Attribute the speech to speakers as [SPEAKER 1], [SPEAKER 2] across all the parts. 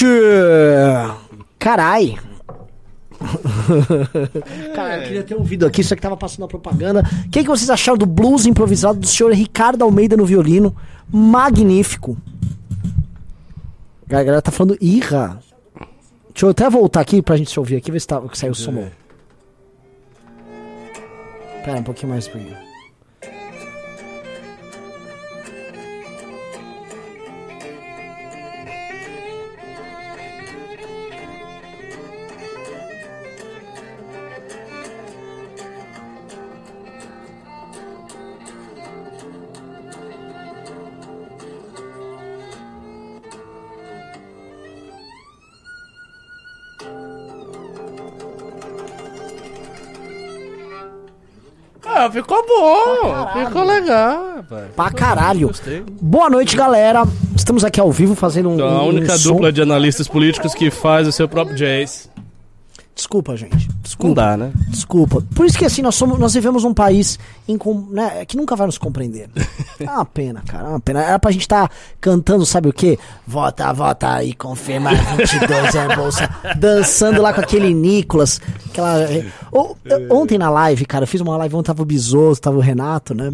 [SPEAKER 1] Noite! Carai! Cara, eu queria ter ouvido aqui, isso aqui tava passando a propaganda. O que, que vocês acharam do blues improvisado do senhor Ricardo Almeida no violino? Magnífico. A galera tá falando irra. Deixa eu até voltar aqui pra gente se ouvir aqui, ver se tá, saiu o som. bom. Pera um pouquinho mais pra mim.
[SPEAKER 2] Ah, ficou bom. ficou legal, rapaz.
[SPEAKER 1] Pra caralho.
[SPEAKER 2] Gostei.
[SPEAKER 1] Boa noite, galera. Estamos aqui ao vivo fazendo um.
[SPEAKER 2] Então, a
[SPEAKER 1] um
[SPEAKER 2] única
[SPEAKER 1] som.
[SPEAKER 2] dupla de analistas políticos que faz o seu próprio jazz.
[SPEAKER 1] Desculpa, gente.
[SPEAKER 2] Não
[SPEAKER 1] Desculpa.
[SPEAKER 2] dá, né?
[SPEAKER 1] Desculpa. Por isso que assim, nós, somos, nós vivemos um país incom- né, que nunca vai nos compreender. É uma pena, cara. É uma pena. Era pra gente estar cantando, sabe o quê? Vota, vota e confirma 22 é bolsa. Dançando lá com aquele Nicolas. Aquela... O- ontem na live, cara, eu fiz uma live ontem, tava o Bisoto, tava o Renato, né?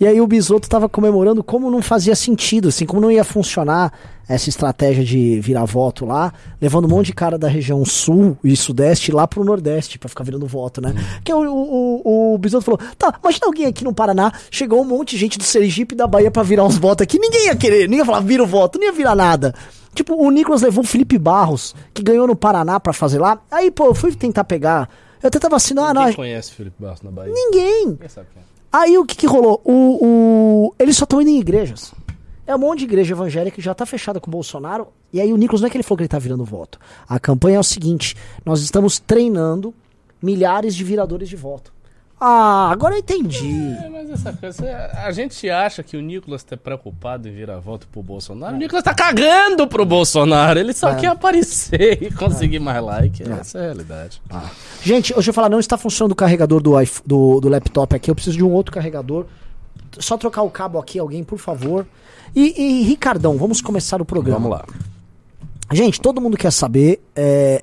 [SPEAKER 1] E aí o Bisoto tava comemorando como não fazia sentido, assim, como não ia funcionar essa estratégia de virar voto lá, levando um monte de cara da região sul e sudeste lá pro nordeste pra ficar virando voto, né? Que o, o, o, o Bisoto falou: tá, imagina alguém aqui no Paraná, chegou um monte de gente do Sergipe e da Bahia pra virar uns votos aqui, ninguém ia querer, ninguém ia falar, vira o voto, não ia virar nada. Tipo, o Nicolas levou o Felipe Barros, que ganhou no Paraná pra fazer lá. Aí, pô, eu fui tentar pegar. Eu até tava assim, ah, não,
[SPEAKER 2] Quem conhece o Felipe Bastos na Bahia?
[SPEAKER 1] ninguém.
[SPEAKER 2] Quem sabe quem é?
[SPEAKER 1] Aí o que que rolou? O, o... Eles só estão indo em igrejas. É um monte de igreja evangélica que já tá fechada com o Bolsonaro. E aí o Nicolas não é que ele falou que ele tá virando voto. A campanha é o seguinte: nós estamos treinando milhares de viradores de voto. Ah, agora eu entendi.
[SPEAKER 2] É, mas essa coisa, a gente acha que o Nicolas tá preocupado em virar voto pro Bolsonaro. O Nicolas tá cagando pro Bolsonaro. Ele só
[SPEAKER 1] É.
[SPEAKER 2] quer aparecer e conseguir mais like. Essa é a realidade.
[SPEAKER 1] Gente, hoje eu falar, não está funcionando o carregador do, do, do laptop aqui. Eu preciso de um outro carregador. Só trocar o cabo aqui, alguém, por favor. E, e Ricardão, vamos começar o programa.
[SPEAKER 2] Vamos lá.
[SPEAKER 1] Gente, todo mundo quer saber. é,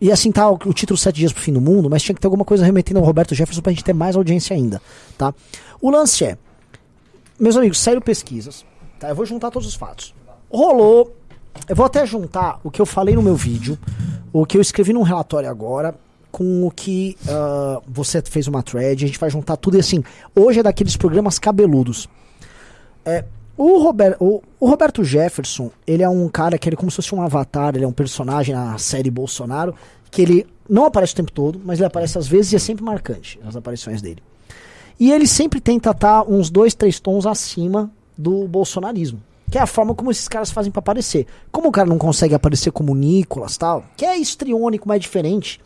[SPEAKER 1] E assim tá o, o título Sete Dias pro Fim do Mundo, mas tinha que ter alguma coisa remetendo ao Roberto Jefferson pra gente ter mais audiência ainda, tá? O lance é. Meus amigos, saíram pesquisas, tá? Eu vou juntar todos os fatos. Rolou. Eu vou até juntar o que eu falei no meu vídeo, o que eu escrevi num relatório agora, com o que ah, você fez uma thread, a gente vai juntar tudo e assim. Hoje é daqueles programas cabeludos. É, o, Rober- o- o Roberto Jefferson, ele é um cara que ele é como se fosse um avatar, ele é um personagem na série Bolsonaro, que ele não aparece o tempo todo, mas ele aparece às vezes e é sempre marcante as aparições dele. E ele sempre tenta estar uns dois, três tons acima do bolsonarismo. Que é a forma como esses caras fazem pra aparecer. Como o cara não consegue aparecer como Nicolas tal, que é histriônico, mas é diferente.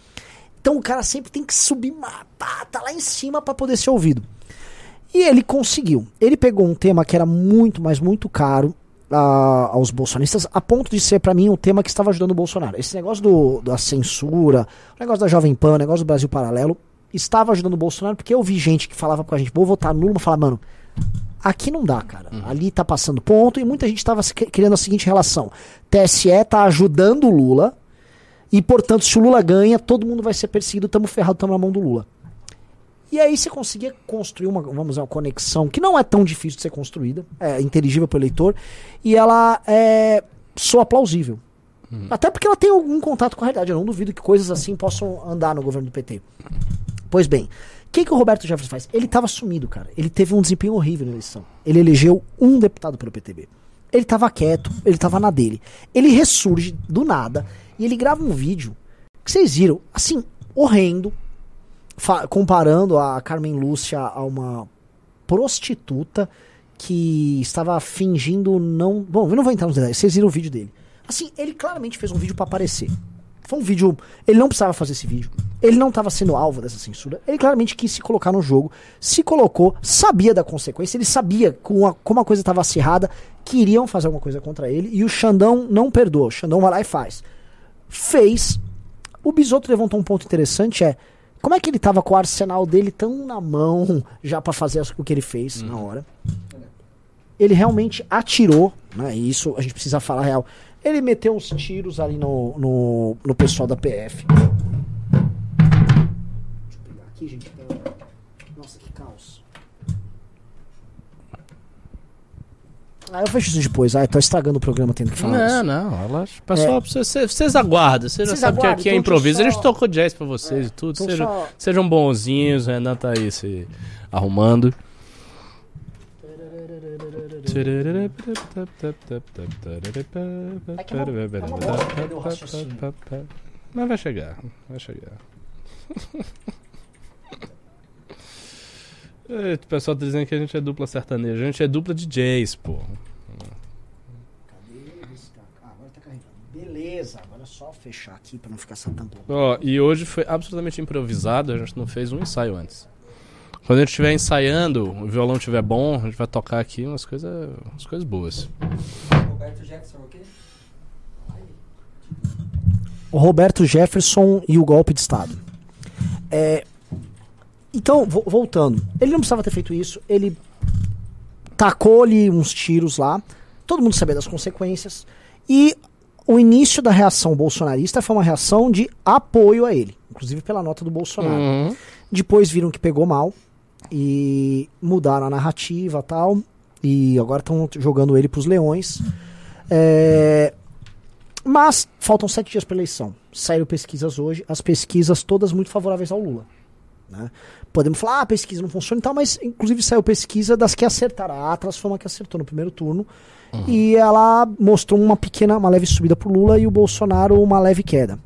[SPEAKER 1] Então o cara sempre tem que subir, ma- pá, tá lá em cima pra poder ser ouvido. E ele conseguiu. Ele pegou um tema que era muito, mas muito caro ah, aos bolsonaristas, a ponto de ser pra mim um tema que estava ajudando o Bolsonaro. Esse negócio do, da censura, o negócio da Jovem Pan, o negócio do Brasil Paralelo, estava ajudando o Bolsonaro, porque eu vi gente que falava com a gente, vou votar nulo, mas falava, mano, aqui não dá, cara. Ali tá passando ponto, e muita gente estava criando a seguinte relação. TSE tá ajudando o Lula, e portanto, se o Lula ganha, todo mundo vai ser perseguido, tamo ferrado, tamo na mão do Lula. E aí você conseguia construir uma, vamos dizer, uma conexão que não é tão difícil de ser construída, é inteligível para o eleitor, e ela é, soa plausível. Até porque ela tem algum contato com a realidade. Eu não duvido que coisas assim possam andar no governo do PT. Pois bem, o que, que o Roberto Jefferson faz? Ele estava sumido, cara. Ele teve um desempenho horrível na eleição. Ele elegeu um deputado pelo PTB. Ele estava quieto, ele estava na dele. Ele ressurge do nada e ele grava um vídeo que vocês viram, assim, horrendo, comparando a Carmen Lúcia a uma prostituta que estava fingindo não. Bom, eu não vou entrar nos detalhes, vocês viram o vídeo dele. Assim, ele claramente fez um vídeo pra aparecer. Foi um vídeo. Ele não precisava fazer esse vídeo. Ele não estava sendo alvo dessa censura. Ele claramente quis se colocar no jogo. Se colocou, sabia da consequência. Ele sabia com a- como a coisa estava acirrada que iriam fazer alguma coisa contra ele. E o Xandão não perdoa. O Xandão vai lá e faz. Fez. O Bisoto levantou um ponto interessante: é como é que ele tava com o arsenal dele tão na mão já pra fazer o que ele fez na hora. Ele realmente atirou, né? E isso a gente precisa falar real. Ele meteu uns tiros ali no, no, no pessoal da PF. Deixa eu pegar aqui, gente. pra- Nossa, que caos. Ah, eu vejo isso depois. Ah, tô estragando o programa tendo que falar
[SPEAKER 2] Não,
[SPEAKER 1] isso.
[SPEAKER 2] não, relaxa. Pessoal, vocês, vocês aguardam. Vocês já sabem que aqui é
[SPEAKER 1] então
[SPEAKER 2] improviso. A
[SPEAKER 1] deixa eu
[SPEAKER 2] gente
[SPEAKER 1] só-
[SPEAKER 2] tocou jazz pra vocês e tudo. Sejam,
[SPEAKER 1] só-
[SPEAKER 2] sejam bonzinhos. O Renan tá aí se arrumando.
[SPEAKER 1] É é é.
[SPEAKER 2] Mas vai chegar, vai chegar. É, O pessoal tá dizendo que a gente é dupla sertaneja. A gente é dupla de jazz, pô.
[SPEAKER 1] Cadê esse cara? Ah, agora tá carregando. Beleza, agora é só fechar aqui pra não ficar essa tampa.
[SPEAKER 2] Ó, e hoje foi absolutamente improvisado, a gente não fez um ensaio antes. Quando a gente estiver ensaiando, o violão estiver bom, a gente vai tocar aqui umas coisas umas coisas boas.
[SPEAKER 3] Roberto Jefferson, ok?
[SPEAKER 1] o Roberto Jefferson e o golpe de Estado. É, então, vo- voltando. Ele não precisava ter feito isso. Ele tacou-lhe uns tiros lá. Todo mundo sabia das consequências. E o início da reação bolsonarista foi uma reação de apoio a ele. Inclusive pela nota do Bolsonaro.
[SPEAKER 2] Uhum.
[SPEAKER 1] Depois viram que pegou mal. E mudaram a narrativa tal. E agora estão jogando ele pros leões. É, mas faltam sete dias para eleição. Saíram pesquisas hoje, as pesquisas todas muito favoráveis ao Lula. Né? Podemos falar, ah, a pesquisa não funciona e tal, mas inclusive saiu pesquisa das que acertaram. A Atlas foi uma que acertou no primeiro turno. E ela mostrou uma pequena, uma leve subida pro Lula e o Bolsonaro uma leve queda.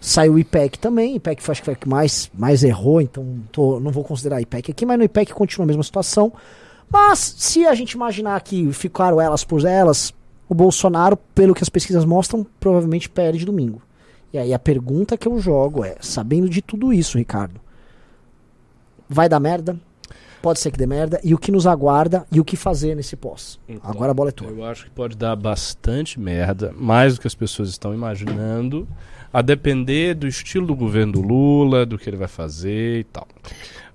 [SPEAKER 1] Saiu o IPEC também, IPEC foi, acho que foi o que mais, mais errou, então tô- não vou considerar IPEC aqui, mas no IPEC continua a mesma situação. Mas se a gente imaginar que ficaram elas por elas, o Bolsonaro, pelo que as pesquisas mostram, provavelmente perde domingo. E aí a pergunta que eu jogo é, sabendo de tudo isso, Ricardo, vai dar merda? Pode ser que dê merda. E o que nos aguarda e o que fazer nesse pós?
[SPEAKER 2] Então,
[SPEAKER 1] Agora a bola é tua.
[SPEAKER 2] Eu acho que pode dar bastante merda, mais do que as pessoas estão imaginando, a depender do estilo do governo do Lula, do que ele vai fazer e tal.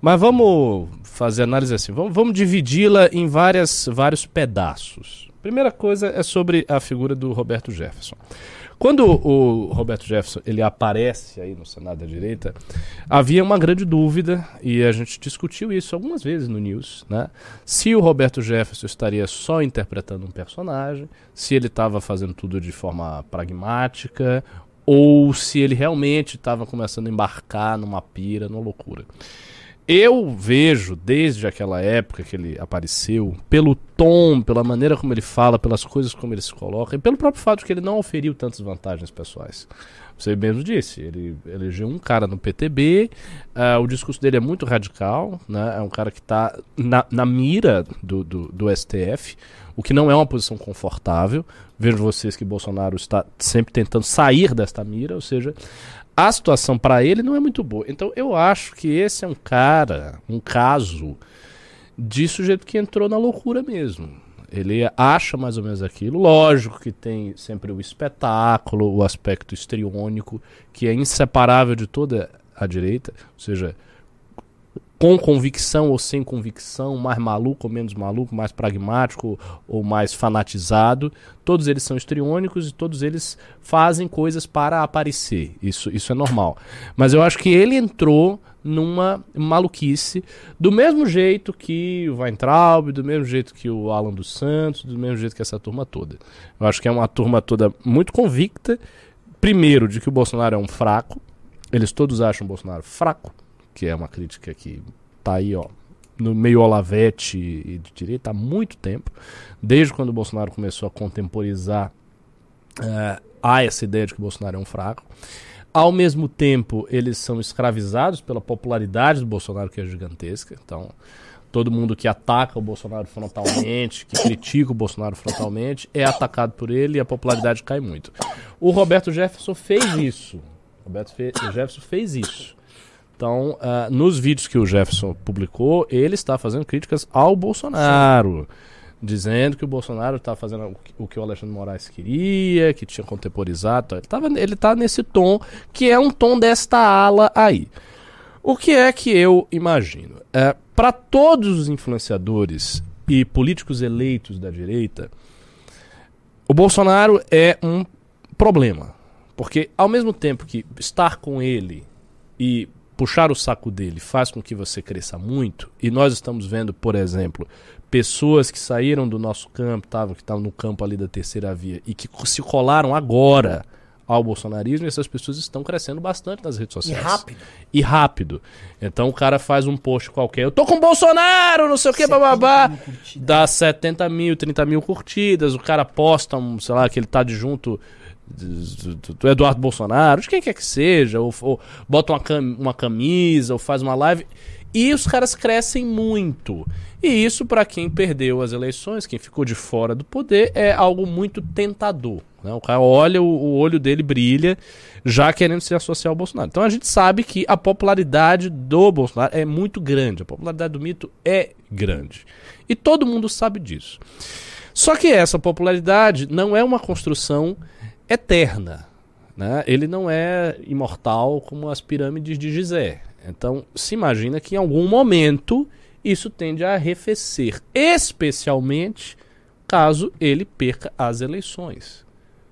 [SPEAKER 2] Mas vamos fazer análise assim, vamos, vamos dividi-la em várias, vários pedaços. Primeira coisa é sobre a figura do Roberto Jefferson. Quando o Roberto Jefferson ele aparece aí no Senado da direita, havia uma grande dúvida e a gente discutiu isso algumas vezes no News, né? Se o Roberto Jefferson estaria só interpretando um personagem, se ele estava fazendo tudo de forma pragmática ou se ele realmente estava começando a embarcar numa pira, numa loucura. Eu vejo, desde aquela época que ele apareceu, pelo tom, pela maneira como ele fala, pelas coisas como ele se coloca, e pelo próprio fato de que ele não oferiu tantas vantagens pessoais. Você mesmo disse, ele elegeu um cara no PTB, ah, o discurso dele é muito radical, né? é um cara que está na, na mira do, do, do STF, o que não é uma posição confortável. Vejo vocês que Bolsonaro está sempre tentando sair desta mira, ou seja, a situação para ele não é muito boa. Então eu acho que esse é um cara, um caso de sujeito que entrou na loucura mesmo. Ele acha mais ou menos aquilo. Lógico que tem sempre o espetáculo, o aspecto histriônico, que é inseparável de toda a direita, ou seja, com convicção ou sem convicção, mais maluco ou menos maluco, mais pragmático ou mais fanatizado, todos eles são histriônicos e todos eles fazem coisas para aparecer. Isso, isso é normal. Mas eu acho que ele entrou numa maluquice, do mesmo jeito que o Weintraub, do mesmo jeito que o Alan dos Santos, do mesmo jeito que essa turma toda. Eu acho que é uma turma toda muito convicta, primeiro, de que o Bolsonaro é um fraco, eles todos acham o Bolsonaro fraco, que é uma crítica que tá aí, ó, no meio Olavete e de direita há muito tempo, desde quando o Bolsonaro começou a contemporizar eh, há essa ideia de que o Bolsonaro é um fraco. Ao mesmo tempo, eles são escravizados pela popularidade do Bolsonaro, que é gigantesca. Então, todo mundo que ataca o Bolsonaro frontalmente, que critica o Bolsonaro frontalmente, é atacado por ele e a popularidade cai muito. O Roberto Jefferson fez isso. Roberto fe Jefferson fez isso. Então, ah, nos vídeos que o Jefferson publicou, ele está fazendo críticas ao Bolsonaro. Dizendo que o Bolsonaro está fazendo o que- o Alexandre Moraes queria, que tinha contemporizado. Ele, tava, ele tá nesse tom, que é um tom desta ala aí. O que é que eu imagino? É, Para todos os influenciadores e políticos eleitos da direita, o Bolsonaro é um problema. Porque ao mesmo tempo que estar com ele e puxar o saco dele faz com que você cresça muito, e nós estamos vendo, por exemplo, pessoas que saíram do nosso campo, tavam, que estavam no campo ali da terceira via, e que se colaram agora ao bolsonarismo, e essas pessoas estão crescendo bastante nas redes
[SPEAKER 1] E
[SPEAKER 2] sociais.
[SPEAKER 1] rápido.
[SPEAKER 2] E rápido. Então o cara faz um post qualquer, eu tô com o Bolsonaro, não sei o que,
[SPEAKER 1] 70
[SPEAKER 2] bababá. Dá 70 mil, 30 mil curtidas, o cara posta, um, sei lá, que ele tá de junto do, do- do Eduardo Bolsonaro, de quem quer que seja, ou, ou bota uma, cam- uma camisa, ou faz uma live. E os caras crescem muito. E isso, pra quem perdeu as eleições, quem ficou de fora do poder, é algo muito tentador. né? O cara olha, o, o olho dele brilha, já querendo se associar ao Bolsonaro. Então a gente sabe que a popularidade do Bolsonaro é muito grande. A popularidade do mito é grande. E todo mundo sabe disso. Só que essa popularidade não é uma construção eterna. Né? Ele não é imortal como as pirâmides de Gizé. Então se imagina que em algum momento isso tende a arrefecer, especialmente caso ele perca as eleições.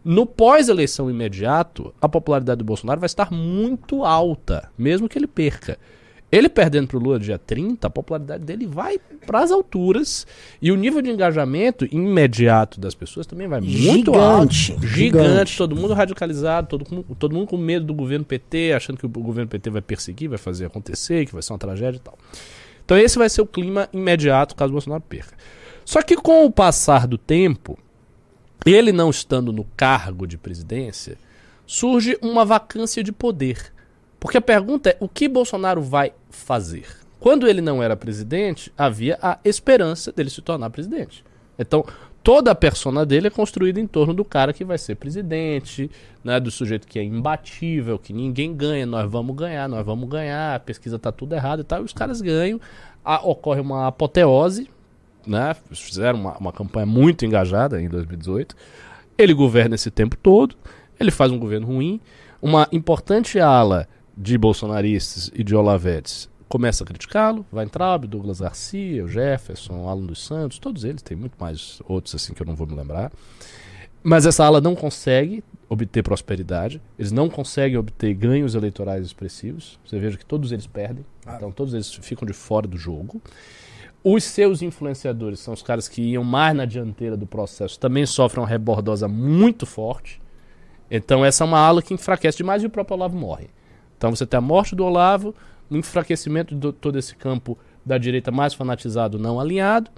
[SPEAKER 2] No pós-eleição imediato, a popularidade do Bolsonaro vai estar muito alta, mesmo que ele perca. Ele perdendo para o Lula dia 30, a popularidade dele vai para as alturas e o nível de engajamento imediato das pessoas também vai muito alto.
[SPEAKER 1] Gigante,
[SPEAKER 2] Gigante,
[SPEAKER 1] gigante.
[SPEAKER 2] todo mundo radicalizado, todo, todo mundo com medo do governo PT, achando que o governo PT vai perseguir, vai fazer acontecer, que vai ser uma tragédia e tal. Então esse vai ser o clima imediato caso o Bolsonaro perca. Só que com o passar do tempo, ele não estando no cargo de presidência, surge uma vacância de poder. Porque a pergunta é: o que Bolsonaro vai fazer? Quando ele não era presidente, havia a esperança dele se tornar presidente. Então, toda a persona dele é construída em torno do cara que vai ser presidente, né, do sujeito que é imbatível, que ninguém ganha, nós vamos ganhar, nós vamos ganhar, a pesquisa tá tudo errado e tal, e os caras ganham, a- ocorre uma apoteose, né? Fizeram uma, uma campanha muito engajada em 2018. Ele governa esse tempo todo, ele faz um governo ruim. Uma importante ala de bolsonaristas e de Olavetes começa a criticá-lo. Weintraub, Douglas Garcia, o Jefferson, Alan dos Santos, todos eles, tem muito mais outros assim que eu não vou me lembrar. Mas essa ala não consegue obter prosperidade, eles não conseguem obter ganhos eleitorais expressivos. Você veja que todos eles perdem, então todos eles ficam de fora do jogo. Os seus influenciadores são os caras que iam mais na dianteira do processo, também sofrem uma rebordosa muito forte. Então essa é uma ala que enfraquece demais e o próprio Olavo morre. Então você tem a morte do Olavo, um enfraquecimento de todo esse campo da direita mais fanatizado, não alinhado,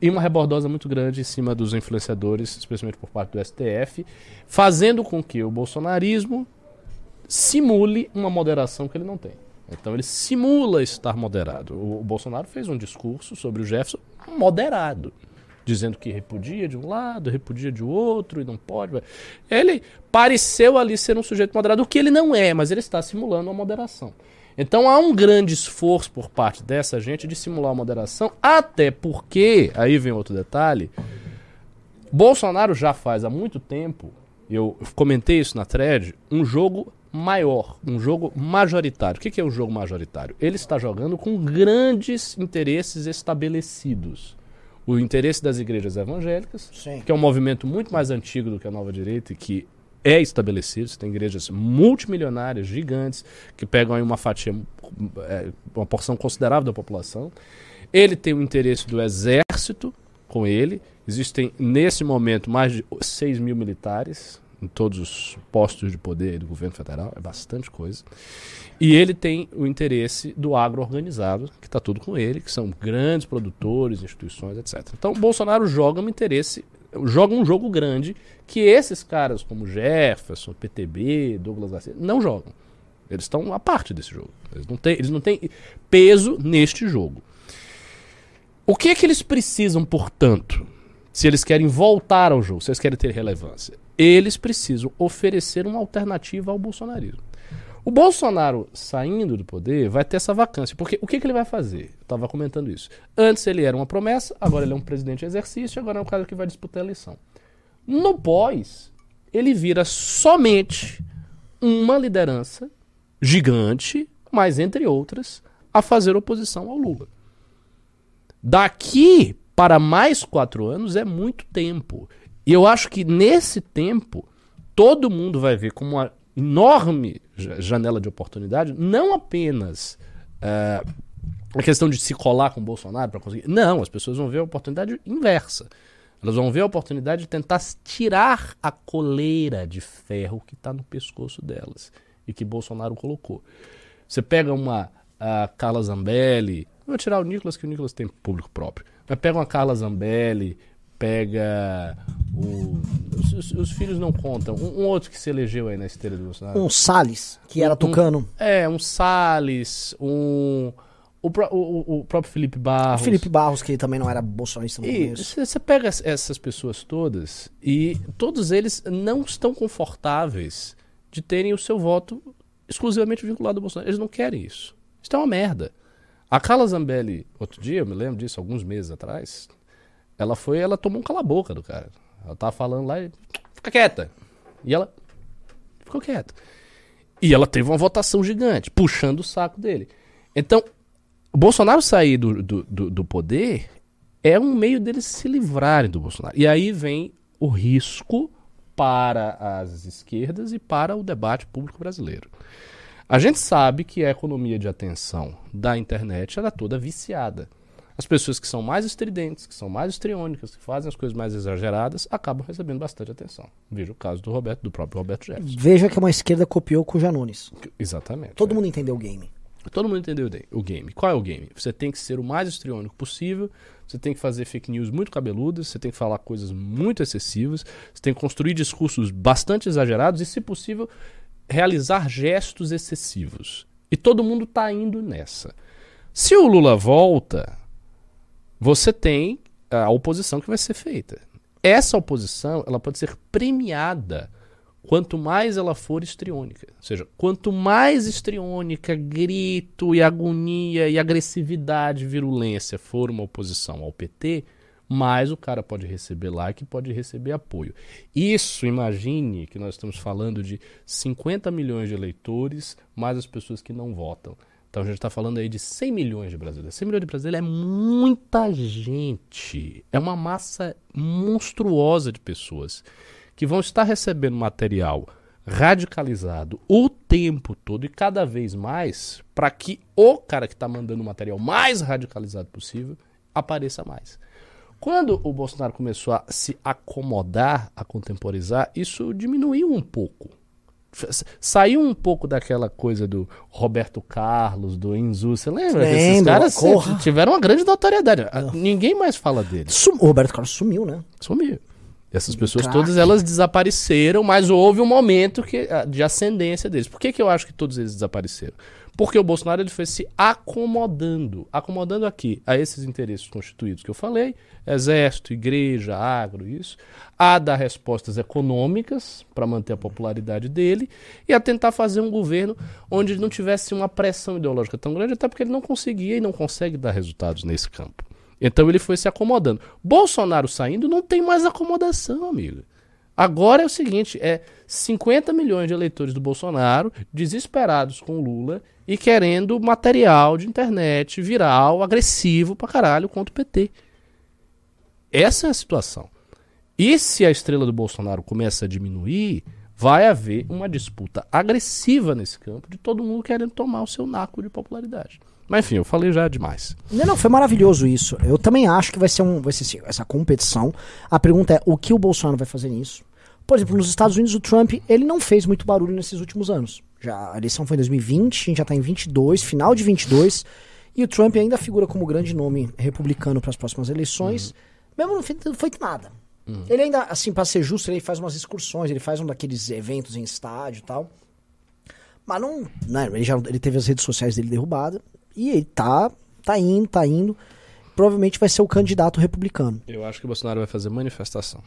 [SPEAKER 2] e uma rebordosa muito grande em cima dos influenciadores, especialmente por parte do STF, fazendo com que o bolsonarismo simule uma moderação que ele não tem. Então ele simula estar moderado. O, o Bolsonaro fez um discurso sobre o Jefferson moderado, dizendo que repudia de um lado, repudia de outro e não pode. Ele pareceu ali ser um sujeito moderado, o que ele não é, mas ele está simulando uma moderação. Então há um grande esforço por parte dessa gente de simular a moderação, até porque, aí vem outro detalhe, Bolsonaro já faz há muito tempo, eu comentei isso na thread, um jogo maior, um jogo majoritário. O que é um jogo majoritário? Ele está jogando com grandes interesses estabelecidos. O interesse das igrejas evangélicas,
[SPEAKER 1] Sim.
[SPEAKER 2] que é um movimento muito mais antigo do que a nova direita e que é estabelecido. Você tem igrejas multimilionárias, gigantes, que pegam aí uma fatia, é, uma porção considerável da população. Ele tem o interesse do exército com ele. Existem, nesse momento, mais de 6 mil militares em todos os postos de poder do governo federal. É bastante coisa. E ele tem o interesse do agro organizado, que está tudo com ele, que são grandes produtores, instituições, etc. Então, o Bolsonaro joga um interesse, joga um jogo grande que esses caras como Jefferson, PTB, Douglas Garcia, não jogam. Eles estão à parte desse jogo. Eles não têm, eles não têm peso neste jogo. O que é que eles precisam, portanto, se eles querem voltar ao jogo, se eles querem ter relevância? Eles precisam oferecer uma alternativa ao bolsonarismo. O Bolsonaro saindo do poder vai ter essa vacância. Porque o que, que ele vai fazer? Eu estava comentando isso. Antes ele era uma promessa, agora ele é um presidente em exercício, agora é um cara que vai disputar a eleição. No pós, ele vira somente uma liderança gigante, mas entre outras, a fazer oposição ao Lula. Daqui para mais quatro anos é muito tempo. E eu acho que nesse tempo, todo mundo vai ver como uma enorme ja- janela de oportunidade, não apenas eh, a questão de se colar com o Bolsonaro para conseguir. Não, as pessoas vão ver a oportunidade inversa. Elas vão ver a oportunidade de tentar tirar a coleira de ferro que está no pescoço delas e que Bolsonaro colocou. Você pega uma Carla Zambelli, vou tirar o Nicolas, que o Nicolas tem público próprio, mas pega uma Carla Zambelli, pega o. Os, os- os filhos não contam. Um, um outro que se elegeu aí na esteira do Bolsonaro.
[SPEAKER 1] Um Salles, que era
[SPEAKER 2] Um-
[SPEAKER 1] tucano.
[SPEAKER 2] É, um Salles, um. O, o- o- o próprio Felipe Barros.
[SPEAKER 1] Felipe Barros, que também não era bolsonarista no
[SPEAKER 2] E você pega es- essas pessoas todas e todos eles não estão confortáveis de terem o seu voto exclusivamente vinculado ao Bolsonaro. Eles não querem isso. Isso é uma merda. A Carla Zambelli, outro dia, eu me lembro disso, alguns meses atrás, ela foi, ela tomou um cala-boca do cara. Ela tava falando lá e. Fica quieta. E ela ficou quieta. E ela teve uma votação gigante, puxando o saco dele. Então, Bolsonaro sair do, do, do, do poder é um meio deles se livrarem do Bolsonaro. E aí vem o risco para as esquerdas e para o debate público brasileiro. A gente sabe que a economia de atenção da internet ela é toda viciada. As pessoas que são mais estridentes, que são mais histriônicas, que fazem as coisas mais exageradas, acabam recebendo bastante atenção. Veja o caso do Roberto, do próprio Roberto Jefferson.
[SPEAKER 1] Veja que uma esquerda copiou com o Janones.
[SPEAKER 2] Exatamente.
[SPEAKER 1] Todo
[SPEAKER 2] é.
[SPEAKER 1] mundo entendeu o game.
[SPEAKER 2] Todo mundo entendeu o game. Qual é o game? Você tem que ser o mais histriônico possível, você tem que fazer fake news muito cabeludas, você tem que falar coisas muito excessivas, você tem que construir discursos bastante exagerados e, se possível, realizar gestos excessivos. E todo mundo está indo nessa. Se o Lula volta, você tem a oposição que vai ser feita. Essa oposição ela pode ser premiada quanto mais ela for histriônica. Ou seja, quanto mais histriônica, grito e agonia e agressividade, virulência for uma oposição ao PT, mais o cara pode receber like e pode receber apoio. Isso, imagine que nós estamos falando de 50 milhões de eleitores, mais as pessoas que não votam. Então a gente está falando aí de 100 milhões de brasileiros. 100 milhões de brasileiros é muita gente. É uma massa monstruosa de pessoas que vão estar recebendo material radicalizado o tempo todo e cada vez mais para que o cara que está mandando o material mais radicalizado possível apareça mais. Quando o Bolsonaro começou a se acomodar, a contemporizar, isso diminuiu um pouco. Saiu um pouco daquela coisa do Roberto Carlos, do Enzu. Você lembra? que Esses
[SPEAKER 1] Lembro,
[SPEAKER 2] caras sempre tiveram uma grande notoriedade. Ah, Ninguém mais fala deles.
[SPEAKER 1] Sum- O Roberto Carlos sumiu, né?
[SPEAKER 2] Sumiu. Essas pessoas
[SPEAKER 1] Craque.
[SPEAKER 2] todas elas desapareceram, mas houve um momento que, ah, de ascendência deles. Por que, que eu acho que todos eles desapareceram? Porque o Bolsonaro ele foi se acomodando. Acomodando aqui a esses interesses constituídos que eu falei: exército, igreja, agro, isso. A dar respostas econômicas para manter a popularidade dele e a tentar fazer um governo onde ele não tivesse uma pressão ideológica tão grande, até porque ele não conseguia e não consegue dar resultados nesse campo. Então ele foi se acomodando. Bolsonaro saindo não tem mais acomodação, amigo. Agora é o seguinte, é 50 milhões de eleitores do Bolsonaro desesperados com Lula e querendo material de internet viral, agressivo pra caralho contra o PT. Essa é a situação. E se a estrela do Bolsonaro começa a diminuir, vai haver uma disputa agressiva nesse campo de todo mundo querendo tomar o seu naco de popularidade. Mas enfim, eu falei já demais.
[SPEAKER 1] Não, não, foi maravilhoso isso. Eu também acho que vai ser, um, vai ser assim, essa competição. A pergunta é o que o Bolsonaro vai fazer nisso? Por exemplo, nos Estados Unidos, o Trump ele não fez muito barulho nesses últimos anos. Já, a eleição foi em 2020, a gente já está em 22, final de 22, e o Trump ainda figura como grande nome republicano para as próximas eleições. Mesmo não não foi nada. Ele ainda, assim, para ser justo, ele faz umas excursões, ele faz um daqueles eventos em estádio e tal. Mas não. Né, ele, já, ele teve as redes sociais dele derrubadas. E ele tá, tá indo, tá indo. Provavelmente vai ser o candidato republicano.
[SPEAKER 2] Eu acho que o Bolsonaro vai fazer manifestação.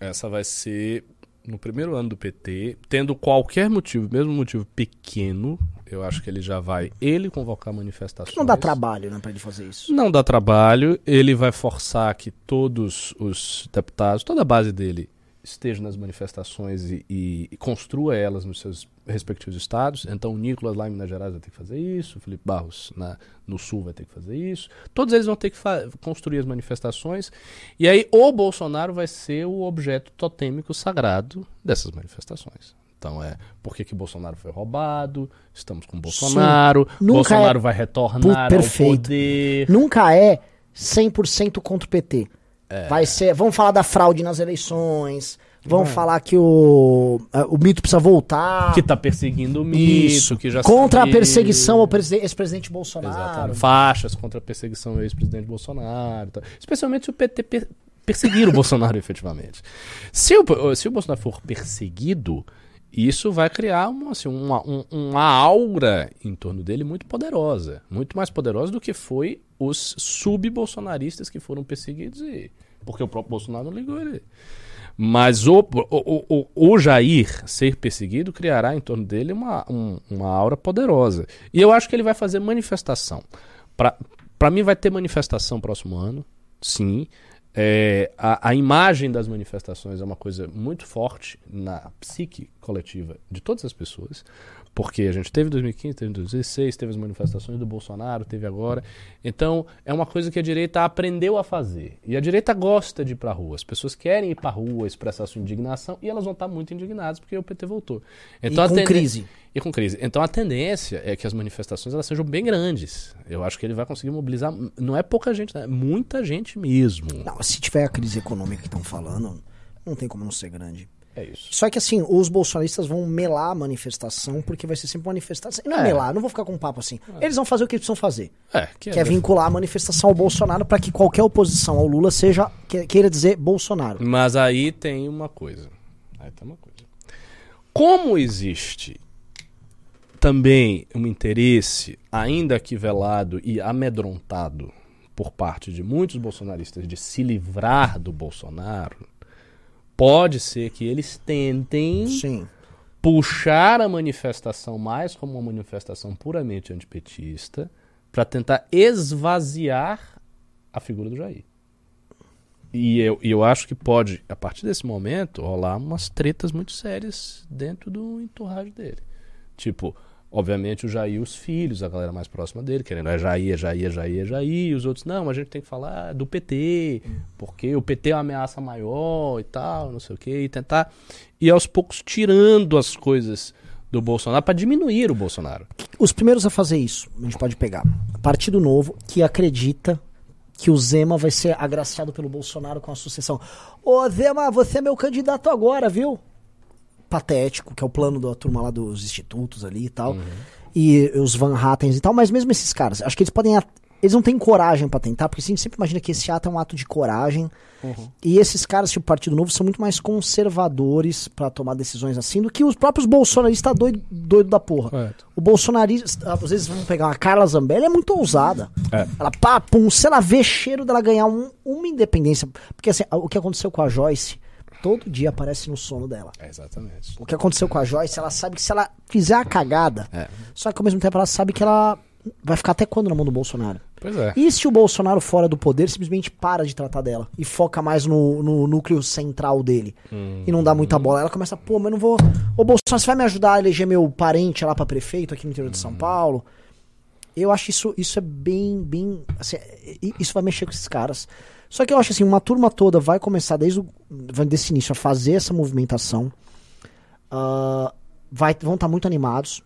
[SPEAKER 2] Essa vai ser no primeiro ano do PT, tendo qualquer motivo, mesmo motivo pequeno, eu acho que ele já vai ele convocar manifestações.
[SPEAKER 1] Não dá trabalho, né, pra ele fazer isso.
[SPEAKER 2] Não dá trabalho, ele vai forçar que todos os deputados, toda a base dele, esteja nas manifestações e, e- e construa elas nos seus respectivos estados. Então, o Nicolas lá em Minas Gerais vai ter que fazer isso, o Felipe Barros na- no Sul vai ter que fazer isso. Todos eles vão ter que construir as manifestações. E aí, o Bolsonaro vai ser o objeto totêmico sagrado dessas manifestações. Então, é por que, que Bolsonaro foi roubado? Estamos com Bolsonaro. Bolsonaro
[SPEAKER 1] é-
[SPEAKER 2] vai retornar ao
[SPEAKER 1] perfeito.
[SPEAKER 2] poder.
[SPEAKER 1] Nunca é 100% contra o PT.
[SPEAKER 2] É.
[SPEAKER 1] Vai ser, vamos falar da fraude nas eleições, vão falar que o, ah, o mito precisa voltar.
[SPEAKER 2] Que tá perseguindo o mito,
[SPEAKER 1] Isso.
[SPEAKER 2] que já
[SPEAKER 1] contra
[SPEAKER 2] sabia.
[SPEAKER 1] a perseguição ao preside- ex-presidente Bolsonaro.
[SPEAKER 2] Exatamente. Faixas contra a perseguição ao ex-presidente Bolsonaro. tal. Especialmente se o PT per- perseguir o Bolsonaro efetivamente. Se o, se o Bolsonaro for perseguido, isso vai criar uma, assim, uma, um- uma aura em torno dele muito poderosa. Muito mais poderosa do que foi os sub-bolsonaristas que foram perseguidos. E, porque o próprio Bolsonaro não ligou ele. Mas o, o, o, o Jair ser perseguido criará em torno dele uma, um- uma aura poderosa. E eu acho que ele vai fazer manifestação. Para mim, vai ter manifestação próximo ano, sim. É, a, a imagem das manifestações é uma coisa muito forte na psique coletiva de todas as pessoas. Porque a gente teve em 2015, teve em 2016, teve as manifestações do Bolsonaro, teve agora. Então, é uma coisa que a direita aprendeu a fazer. E a direita gosta de ir pra rua. As pessoas querem ir pra rua, expressar sua indignação, e elas vão estar muito indignadas porque o PT voltou. Então,
[SPEAKER 1] E com
[SPEAKER 2] tenden-
[SPEAKER 1] crise.
[SPEAKER 2] E com crise. Então, a tendência é que as manifestações elas sejam bem grandes. Eu acho que ele vai conseguir mobilizar. Não é pouca gente, né? é muita gente mesmo.
[SPEAKER 1] Não, se tiver a crise econômica que estão falando, não tem como não ser grande.
[SPEAKER 2] É isso.
[SPEAKER 1] Só que assim, os bolsonaristas vão melar a manifestação, porque vai ser sempre manifestação. Não é,
[SPEAKER 2] É.
[SPEAKER 1] melar, não vou ficar com um papo assim. Eles vão fazer o que eles precisam fazer.
[SPEAKER 2] É, que,
[SPEAKER 1] Que é vincular a manifestação ao Bolsonaro para que qualquer oposição ao Lula seja, que- queira dizer Bolsonaro.
[SPEAKER 2] Mas aí tem uma coisa. Aí tem uma coisa. Como existe também um interesse, ainda que velado e amedrontado, por parte de muitos bolsonaristas de se livrar do Bolsonaro, pode ser que eles tentem
[SPEAKER 1] Sim.
[SPEAKER 2] puxar a manifestação mais como uma manifestação puramente antipetista para tentar esvaziar a figura do Jair. E eu, eu acho que pode, a partir desse momento, rolar umas tretas muito sérias dentro do entourage dele. Tipo, obviamente o Jair e os filhos, a galera mais próxima dele, querendo é Jair, é Jair, é Jair, é Jair, e os outros, não, a gente tem que falar do PT, porque o PT é uma ameaça maior e tal, não sei o quê, e tentar ir aos poucos tirando as coisas do Bolsonaro para diminuir o Bolsonaro.
[SPEAKER 1] Os primeiros a fazer isso, a gente pode pegar. Partido Novo, que acredita que o Zema vai ser agraciado pelo Bolsonaro com a sucessão. Ô Zema, você é meu candidato agora, viu? Patético, que é o plano da turma lá dos institutos ali e tal. E os Van Hattens e tal, mas mesmo esses caras, acho que eles podem. Eles não têm coragem pra tentar, porque a gente sempre imagina que esse ato é um ato de coragem. E esses caras, tipo Partido Novo, são muito mais conservadores pra tomar decisões assim do que os próprios bolsonaristas doido, doido da porra.
[SPEAKER 2] Correto.
[SPEAKER 1] O bolsonarista, às vezes vamos pegar uma Carla Zambelli, é muito ousada.
[SPEAKER 2] É.
[SPEAKER 1] Ela, pá, pum, se ela vê cheiro dela ganhar um- uma independência. Porque assim, o que aconteceu com a Joyce, todo dia aparece no sono dela.
[SPEAKER 2] É, exatamente.
[SPEAKER 1] O que aconteceu com a Joyce, ela sabe que se ela fizer a cagada,
[SPEAKER 2] É.
[SPEAKER 1] só que ao mesmo tempo ela sabe que ela vai ficar até quando na mão do Bolsonaro.
[SPEAKER 2] Pois é.
[SPEAKER 1] E se o Bolsonaro fora do poder simplesmente para de tratar dela e foca mais no, no núcleo central dele e não dá muita bola, ela começa, pô, mas eu não vou. Ô Bolsonaro, você vai me ajudar a eleger meu parente lá pra prefeito aqui no interior de São Paulo? Eu acho isso, isso é bem, bem. assim, isso vai mexer com esses caras. Só que eu acho assim, uma turma toda vai começar desde o, desse início a fazer essa movimentação. Ah, vai, vão estar muito animados.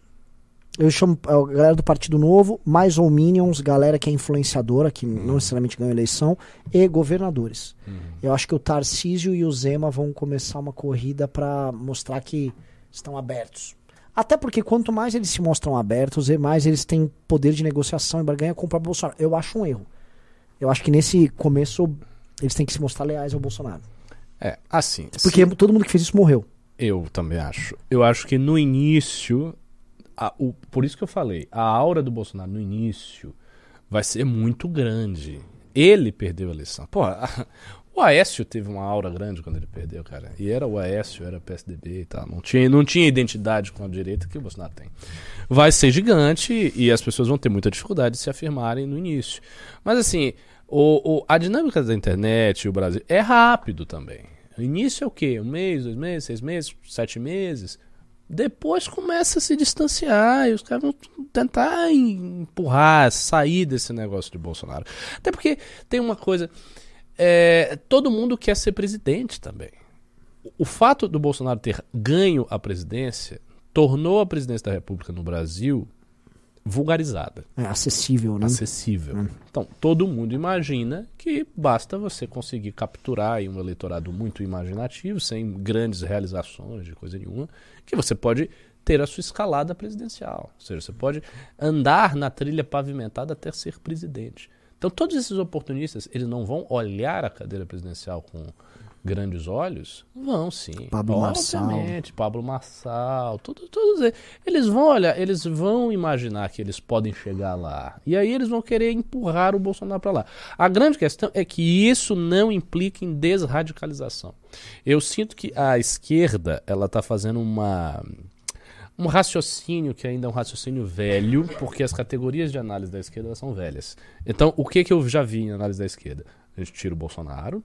[SPEAKER 1] Eu chamo a galera do Partido Novo, mais ou Minions, galera que é influenciadora, que não necessariamente ganhou eleição, e governadores. Eu acho que o Tarcísio e o Zema vão começar uma corrida pra mostrar que estão abertos. Até porque quanto mais eles se mostram abertos, e mais eles têm poder de negociação e barganha com o próprio Bolsonaro. Eu acho um erro. Eu acho que nesse começo eles têm que se mostrar leais ao Bolsonaro.
[SPEAKER 2] É, assim.
[SPEAKER 1] Porque todo mundo que fez isso morreu.
[SPEAKER 2] Eu também acho. Eu acho que no início, a- o- por isso que eu falei, a aura do Bolsonaro no início vai ser muito grande. Ele perdeu a eleição. Pô, a- o Aécio teve uma aura grande quando ele perdeu, cara. E era o Aécio, era PSDB e tal. Não tinha, não tinha identidade com a direita que o Bolsonaro tem. Vai ser gigante e as pessoas vão ter muita dificuldade de se afirmarem no início. Mas assim, o, o- a dinâmica da internet o Brasil é rápido também. O início é o quê? Um mês, dois meses, seis meses, sete meses. Depois começa a se distanciar e os caras vão tentar empurrar, sair desse negócio de Bolsonaro. Até porque tem uma coisa. É, todo mundo quer ser presidente também. O fato do Bolsonaro ter ganho a presidência tornou a presidência da República no Brasil vulgarizada
[SPEAKER 1] É acessível, né?
[SPEAKER 2] acessível. Então, todo mundo imagina que basta você conseguir capturar um eleitorado muito imaginativo, sem grandes realizações de coisa nenhuma, que você pode ter a sua escalada presidencial. Ou seja, você pode andar na trilha pavimentada até ser presidente. Então, todos esses oportunistas, eles não vão olhar a cadeira presidencial com grandes olhos? Vão sim.
[SPEAKER 1] Pablo Marçal.
[SPEAKER 2] Obviamente, Pablo Marçal, tudo, todos eles. Eles vão olhar, eles vão imaginar que eles podem chegar lá. E aí eles vão querer empurrar o Bolsonaro para lá. A grande questão é que isso não implica em desradicalização. Eu sinto que a esquerda, ela tá fazendo uma um raciocínio que ainda é um raciocínio velho, porque as categorias de análise da esquerda são velhas. Então, o que, que eu já vi em análise da esquerda? A gente tira o Bolsonaro,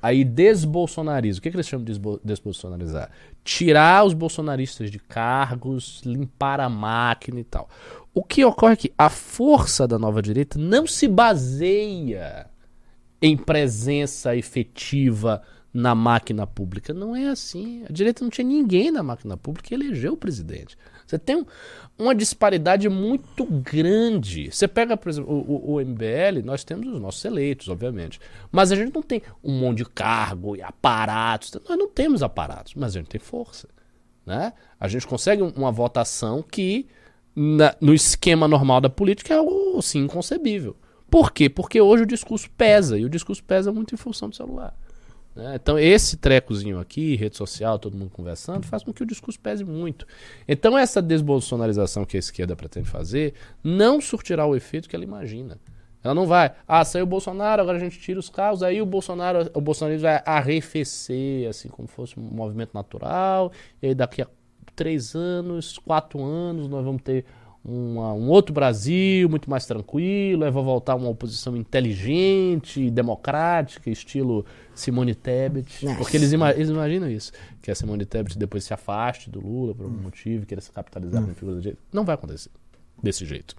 [SPEAKER 2] aí desbolsonariza. O que, que eles chamam de desbo- desbolsonarizar? Tirar os bolsonaristas de cargos, limpar a máquina e tal. O que ocorre é que a força da nova direita não se baseia em presença efetiva na máquina pública. Não é assim. A direita não tinha ninguém na máquina pública e elegeu o presidente. Você tem um- uma disparidade muito grande. Você pega, por exemplo, o, o- o MBL, nós temos os nossos eleitos, obviamente. Mas a gente não tem um monte de cargo e aparatos. Nós não temos aparatos, mas a gente tem força. Né? A gente consegue um- uma votação que, na- no esquema normal da política, é algo assim, inconcebível. Por quê? Porque hoje o discurso pesa, e o discurso pesa muito em função do celular. Né? Então, esse trecozinho aqui, rede social, todo mundo conversando, faz com que o discurso pese muito. Então, essa desbolsonarização que a esquerda pretende fazer não surtirá o efeito que ela imagina. Ela não vai, ah, saiu o Bolsonaro, agora a gente tira os carros, aí o Bolsonaro, o bolsonarismo vai arrefecer, assim como fosse um movimento natural, e aí daqui a três anos, quatro anos, nós vamos ter uma- um outro Brasil muito mais tranquilo, aí vai voltar uma oposição inteligente, democrática, estilo Simone Tebet,
[SPEAKER 1] Nossa.
[SPEAKER 2] porque eles, ima- eles imaginam isso, que a Simone Tebet depois se afaste do Lula por algum motivo, queira se capitalizar como figura do jeito. Não vai acontecer desse jeito.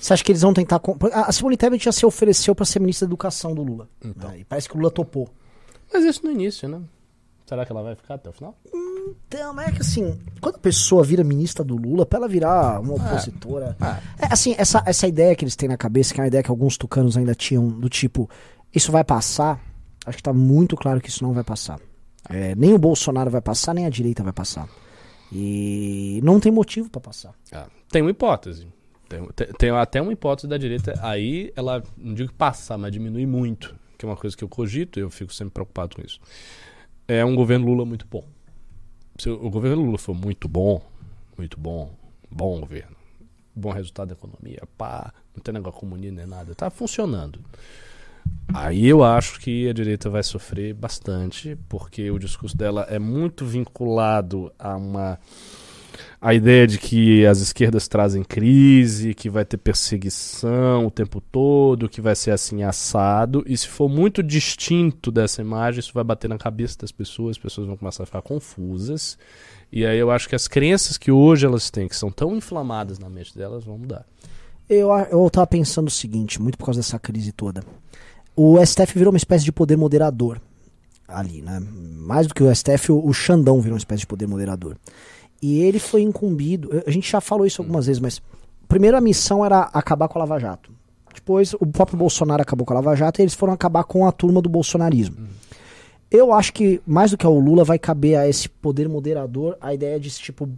[SPEAKER 1] Você acha que eles vão tentar. A Simone Tebet já se ofereceu para ser ministra da Educação do Lula.
[SPEAKER 2] Então.
[SPEAKER 1] né? E parece que o Lula topou.
[SPEAKER 2] Mas isso no início, né? Será que ela vai ficar até o final?
[SPEAKER 1] Então, mas é que assim, quando a pessoa vira ministra do Lula, pra ela virar uma opositora. É assim, essa, essa ideia que eles têm na cabeça, que é uma ideia que alguns tucanos ainda tinham, do tipo, isso vai passar, acho que tá muito claro que isso não vai passar. É, nem o Bolsonaro vai passar, nem a direita vai passar. E não tem motivo pra passar.
[SPEAKER 2] Ah, tem uma hipótese. Tem, tem- tem até uma hipótese da direita. Aí ela, não digo que passar, mas diminui muito. Que é uma coisa que eu cogito e eu fico sempre preocupado com isso. É um governo Lula muito bom. Se o governo Lula for muito bom, muito bom, bom governo, bom resultado da economia, pá, não tem negócio comunista nem nada, tá funcionando. Aí eu acho que a direita vai sofrer bastante, porque o discurso dela é muito vinculado a uma a ideia de que as esquerdas trazem crise, que vai ter perseguição o tempo todo, que vai ser assim assado, e se for muito distinto dessa imagem, isso vai bater na cabeça das pessoas, as pessoas vão começar a ficar confusas. E aí eu acho que as crenças que hoje elas têm, que são tão inflamadas na mente delas, vão mudar.
[SPEAKER 1] Eu, a- eu tava pensando o seguinte, muito por causa dessa crise toda. O STF virou uma espécie de poder moderador ali, né? Mais do que o STF, o, o Xandão virou uma espécie de poder moderador. E ele foi incumbido, a gente já falou isso algumas vezes, mas primeiro a missão era acabar com a Lava Jato. Depois o próprio Bolsonaro acabou com a Lava Jato e eles foram acabar com a turma do bolsonarismo. Eu acho que mais do que ao Lula vai caber a esse poder moderador a ideia de tipo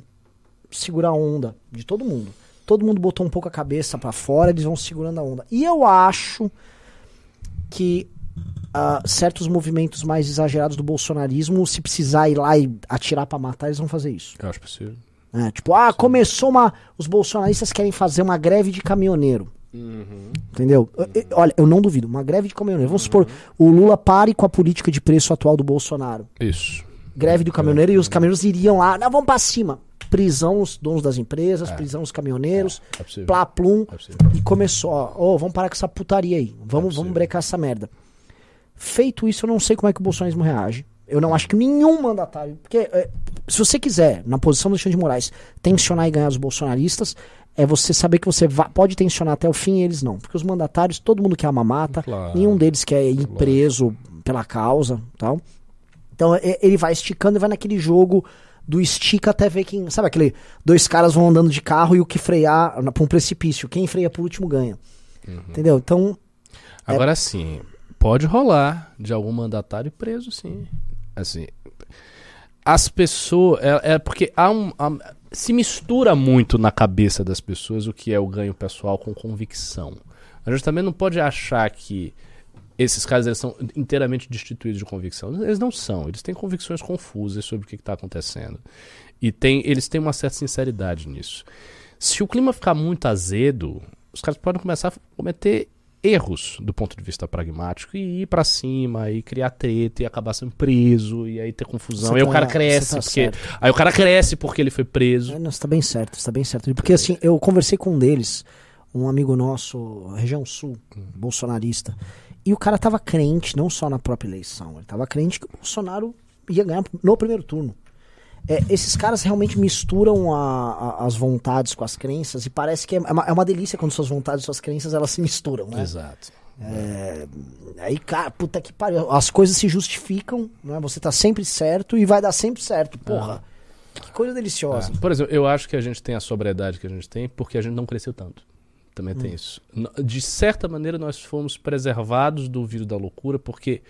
[SPEAKER 1] segurar a onda de todo mundo. Todo mundo botou um pouco a cabeça pra fora, eles vão segurando a onda. E eu acho que ah, certos movimentos mais exagerados do bolsonarismo, se precisar ir lá e atirar pra matar, eles vão fazer isso.
[SPEAKER 2] Eu acho possível.
[SPEAKER 1] É, tipo, ah, começou uma. Os bolsonaristas querem fazer uma greve de caminhoneiro. Entendeu? Eu- eu- olha, eu não duvido, uma greve de caminhoneiro. Vamos supor, o Lula pare com a política de preço atual do Bolsonaro.
[SPEAKER 2] Isso.
[SPEAKER 1] Greve do caminhoneiro e os caminhoneiros iriam lá, não, vamos pra cima. Prisão os donos das empresas, prisão os caminhoneiros,
[SPEAKER 2] É possível.
[SPEAKER 1] plá plum.
[SPEAKER 2] É.
[SPEAKER 1] E começou, ó, ô, vamos parar com essa putaria aí. Vamos, vamos brecar essa merda. Feito isso, eu não sei como é que o bolsonarismo reage. Eu não acho que nenhum mandatário. Porque é, se você quiser, na posição do Alexandre de Moraes, tensionar e ganhar os bolsonaristas, é você saber que você pode tensionar até o fim e eles não. Porque os mandatários, todo mundo quer a mamata,
[SPEAKER 2] Claro.
[SPEAKER 1] nenhum deles quer ir preso pela causa tal. Então é- ele vai esticando e vai naquele jogo do estica até ver quem. Sabe aquele. Dois caras vão andando de carro e o que frear pra um precipício. Quem freia por último ganha. Entendeu? Então.
[SPEAKER 2] Agora sim, pode rolar de algum mandatário preso, sim. Assim, as pessoas. É, é porque há um. há- se mistura muito na cabeça das pessoas o que é o ganho pessoal com convicção. A gente também não pode achar que esses caras eles são inteiramente destituídos de convicção. Eles não são. Eles têm convicções confusas sobre o que está acontecendo. E tem, eles têm uma certa sinceridade nisso. Se o clima ficar muito azedo, os caras podem começar a cometer erros do ponto de vista pragmático e ir pra cima e criar treta e acabar sendo preso e aí ter confusão. E aí
[SPEAKER 1] tá-
[SPEAKER 2] o cara cresce
[SPEAKER 1] tá
[SPEAKER 2] porque
[SPEAKER 1] certo.
[SPEAKER 2] aí o cara cresce porque ele foi preso.
[SPEAKER 1] É, não, você tá bem certo, você tá bem certo. Porque assim, eu conversei com um deles, um amigo nosso, região sul, bolsonarista, e o cara tava crente, não só na própria eleição, ele tava crente que o Bolsonaro ia ganhar no primeiro turno. É, esses caras realmente misturam a- a- as vontades com as crenças e parece que é uma, é uma delícia quando suas vontades e suas crenças elas se misturam, né?
[SPEAKER 2] Exato.
[SPEAKER 1] É, aí, cara, puta que pariu. As coisas se justificam, né? Você tá sempre certo e vai dar sempre certo. Porra, que coisa deliciosa.
[SPEAKER 2] É. Por exemplo, eu acho que a gente tem a sobriedade que a gente tem porque a gente não cresceu tanto. Também
[SPEAKER 1] Hum.
[SPEAKER 2] tem isso. De certa maneira, nós fomos preservados do vírus da loucura porque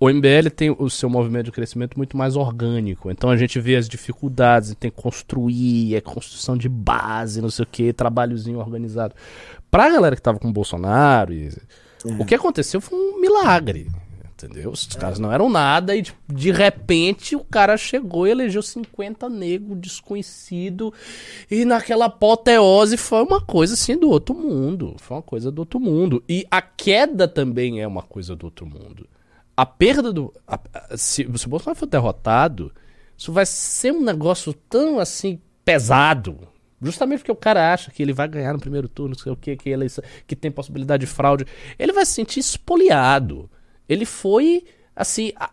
[SPEAKER 2] o MBL tem o seu movimento de crescimento muito mais orgânico. Então a gente vê as dificuldades, tem que construir, é construção de base, não sei o que, trabalhozinho organizado. Pra galera que tava com o Bolsonaro, e- o que aconteceu foi um milagre. Entendeu? Os caras não eram nada e de, de repente o cara chegou e elegeu 50 negros desconhecido e naquela apoteose foi uma coisa assim do outro mundo. Foi uma coisa do outro mundo. E a queda também é uma coisa do outro mundo. A perda do. a- a- se, se o Bolsonaro for derrotado, isso vai ser um negócio tão assim pesado. Justamente porque o cara acha que ele vai ganhar no primeiro turno, não sei o que, que, eleição, que tem possibilidade de fraude. Ele vai se sentir espoliado. Ele foi, assim, a,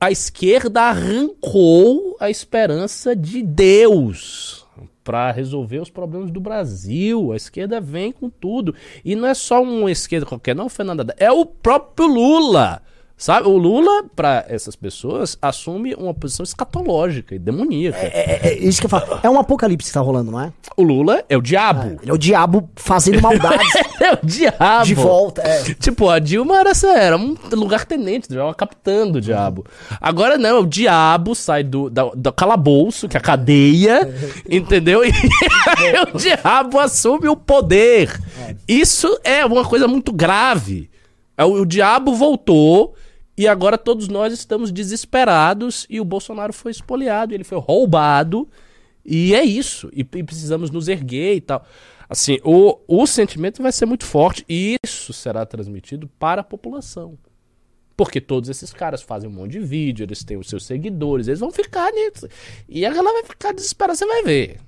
[SPEAKER 2] a esquerda arrancou a esperança de Deus para resolver os problemas do Brasil. A esquerda vem com tudo. E não é só uma esquerda qualquer, não, Fernanda. É o próprio Lula. Sabe, o Lula, para essas pessoas, assume uma posição escatológica e demoníaca.
[SPEAKER 1] É, é isso que eu falo. É um apocalipse que tá rolando, não é?
[SPEAKER 2] O Lula é o diabo.
[SPEAKER 1] Ele é o diabo fazendo maldades
[SPEAKER 2] É o diabo.
[SPEAKER 1] de volta. É.
[SPEAKER 2] Tipo, a Dilma era, era um lugar-tenente, já uma capitã do diabo. Agora não, o diabo sai do, da- do calabouço, que é a cadeia, entendeu? E aí o diabo assume o poder. Isso é uma coisa muito grave. É, O, o diabo voltou e agora todos nós estamos desesperados e o Bolsonaro foi espoliado, ele foi roubado. E é isso. E, e precisamos nos erguer e tal. Assim, o, o sentimento vai ser muito forte e isso será transmitido para a população. Porque todos esses caras fazem um monte de vídeo, eles têm os seus seguidores, eles vão ficar nisso. E a galera vai ficar desesperada, você vai ver.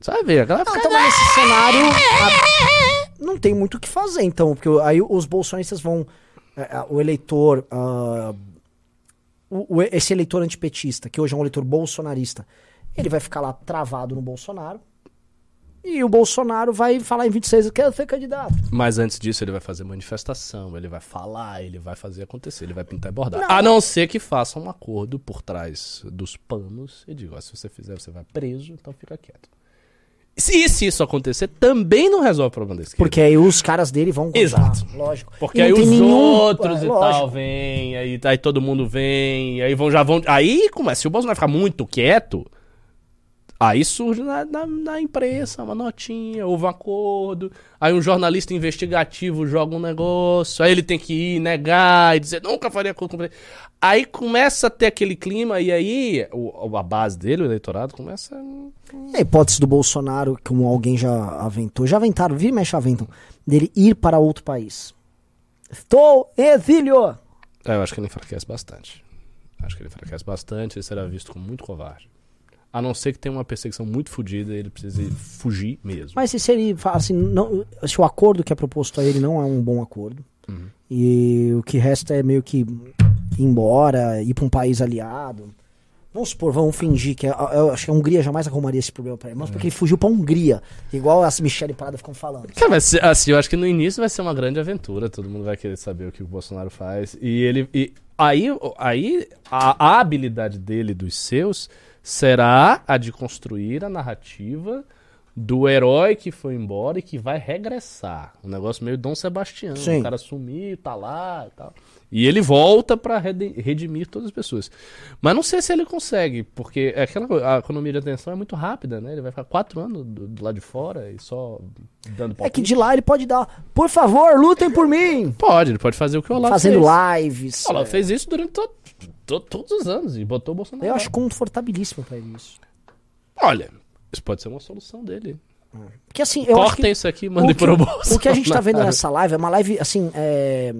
[SPEAKER 2] Você vai ver, a galera vai
[SPEAKER 1] Ah,
[SPEAKER 2] ficar.
[SPEAKER 1] então, nesse cenário, a- não tem muito o que fazer, então, porque aí os bolsonaristas vão. É, é, o eleitor. ah, o- o- esse eleitor antipetista, que hoje é um eleitor bolsonarista, ele vai ficar lá travado no Bolsonaro. E o Bolsonaro vai falar em 26, eu quero ser candidato.
[SPEAKER 2] Mas antes disso, ele vai fazer manifestação, ele vai falar, ele vai fazer acontecer, ele vai pintar e bordar. A não ser que faça um acordo por trás dos panos e diga: se você fizer, você vai preso, então fica quieto. Se, se isso acontecer, também não resolve o problema da esquerda.
[SPEAKER 1] Porque aí os caras dele vão continuar,
[SPEAKER 2] Exato.
[SPEAKER 1] Lógico.
[SPEAKER 2] Porque aí os
[SPEAKER 1] nenhum-
[SPEAKER 2] outros
[SPEAKER 1] é,
[SPEAKER 2] e
[SPEAKER 1] lógico.
[SPEAKER 2] tal vêm, aí, aí todo mundo vem, aí vão já vão. Aí começa. Se o Bolsonaro ficar muito quieto, aí surge na, na, na imprensa uma notinha, houve um acordo. Aí um jornalista investigativo joga um negócio, aí ele tem que ir negar e dizer nunca faria acordo com ele. Aí começa a ter aquele clima, e aí o, a base dele, o eleitorado, começa.
[SPEAKER 1] E a hipótese do Bolsonaro, como alguém já aventou, já aventaram, vi e mexe aventam, dele ir para outro país. Estou em exílio!
[SPEAKER 2] É, eu acho que ele enfraquece bastante. Acho que ele enfraquece bastante, ele será visto como muito covarde. A não ser que tenha uma perseguição muito fodida, ele precise fugir mesmo.
[SPEAKER 1] Mas se ele fala assim, não, se o acordo que é proposto a ele não é um bom acordo,
[SPEAKER 2] Uhum.
[SPEAKER 1] e o que resta é meio que ir embora, ir pra um país aliado. Vamos supor, vamos fingir que. a- Eu acho que a Hungria jamais arrumaria esse problema pra ele. Mas porque ele fugiu pra Hungria. Igual as Michelle Prada ficam falando.
[SPEAKER 2] Cara, ser, assim, eu acho que no início vai ser uma grande aventura, todo mundo vai querer saber o que o Bolsonaro faz. E ele. E aí aí a, a habilidade dele, dos seus, será a de construir a narrativa do herói que foi embora e que vai regressar. Um negócio meio Dom Sebastião.
[SPEAKER 1] Sim.
[SPEAKER 2] O cara sumiu, tá lá e tal. E ele volta pra rede- redimir todas as pessoas. Mas não sei se ele consegue, porque é aquela a economia de atenção é muito rápida, né? Ele vai ficar quatro anos do, do lado de fora e só dando
[SPEAKER 1] É que
[SPEAKER 2] palpite.
[SPEAKER 1] de lá ele pode dar. Por favor, lutem por mim!
[SPEAKER 2] Pode, ele pode fazer o que o Olavo
[SPEAKER 1] Fazendo
[SPEAKER 2] fez.
[SPEAKER 1] lives.
[SPEAKER 2] O Olavo
[SPEAKER 1] é.
[SPEAKER 2] fez isso durante to- to- todos os anos e botou o Bolsonaro.
[SPEAKER 1] Eu acho confortabilíssimo pra ele isso.
[SPEAKER 2] Olha, isso pode ser uma solução dele.
[SPEAKER 1] Porque assim, eu acho
[SPEAKER 2] Cortem
[SPEAKER 1] que.
[SPEAKER 2] isso aqui e mandem pro Bolsonaro.
[SPEAKER 1] o que a gente tá vendo nessa live é uma live, assim, é,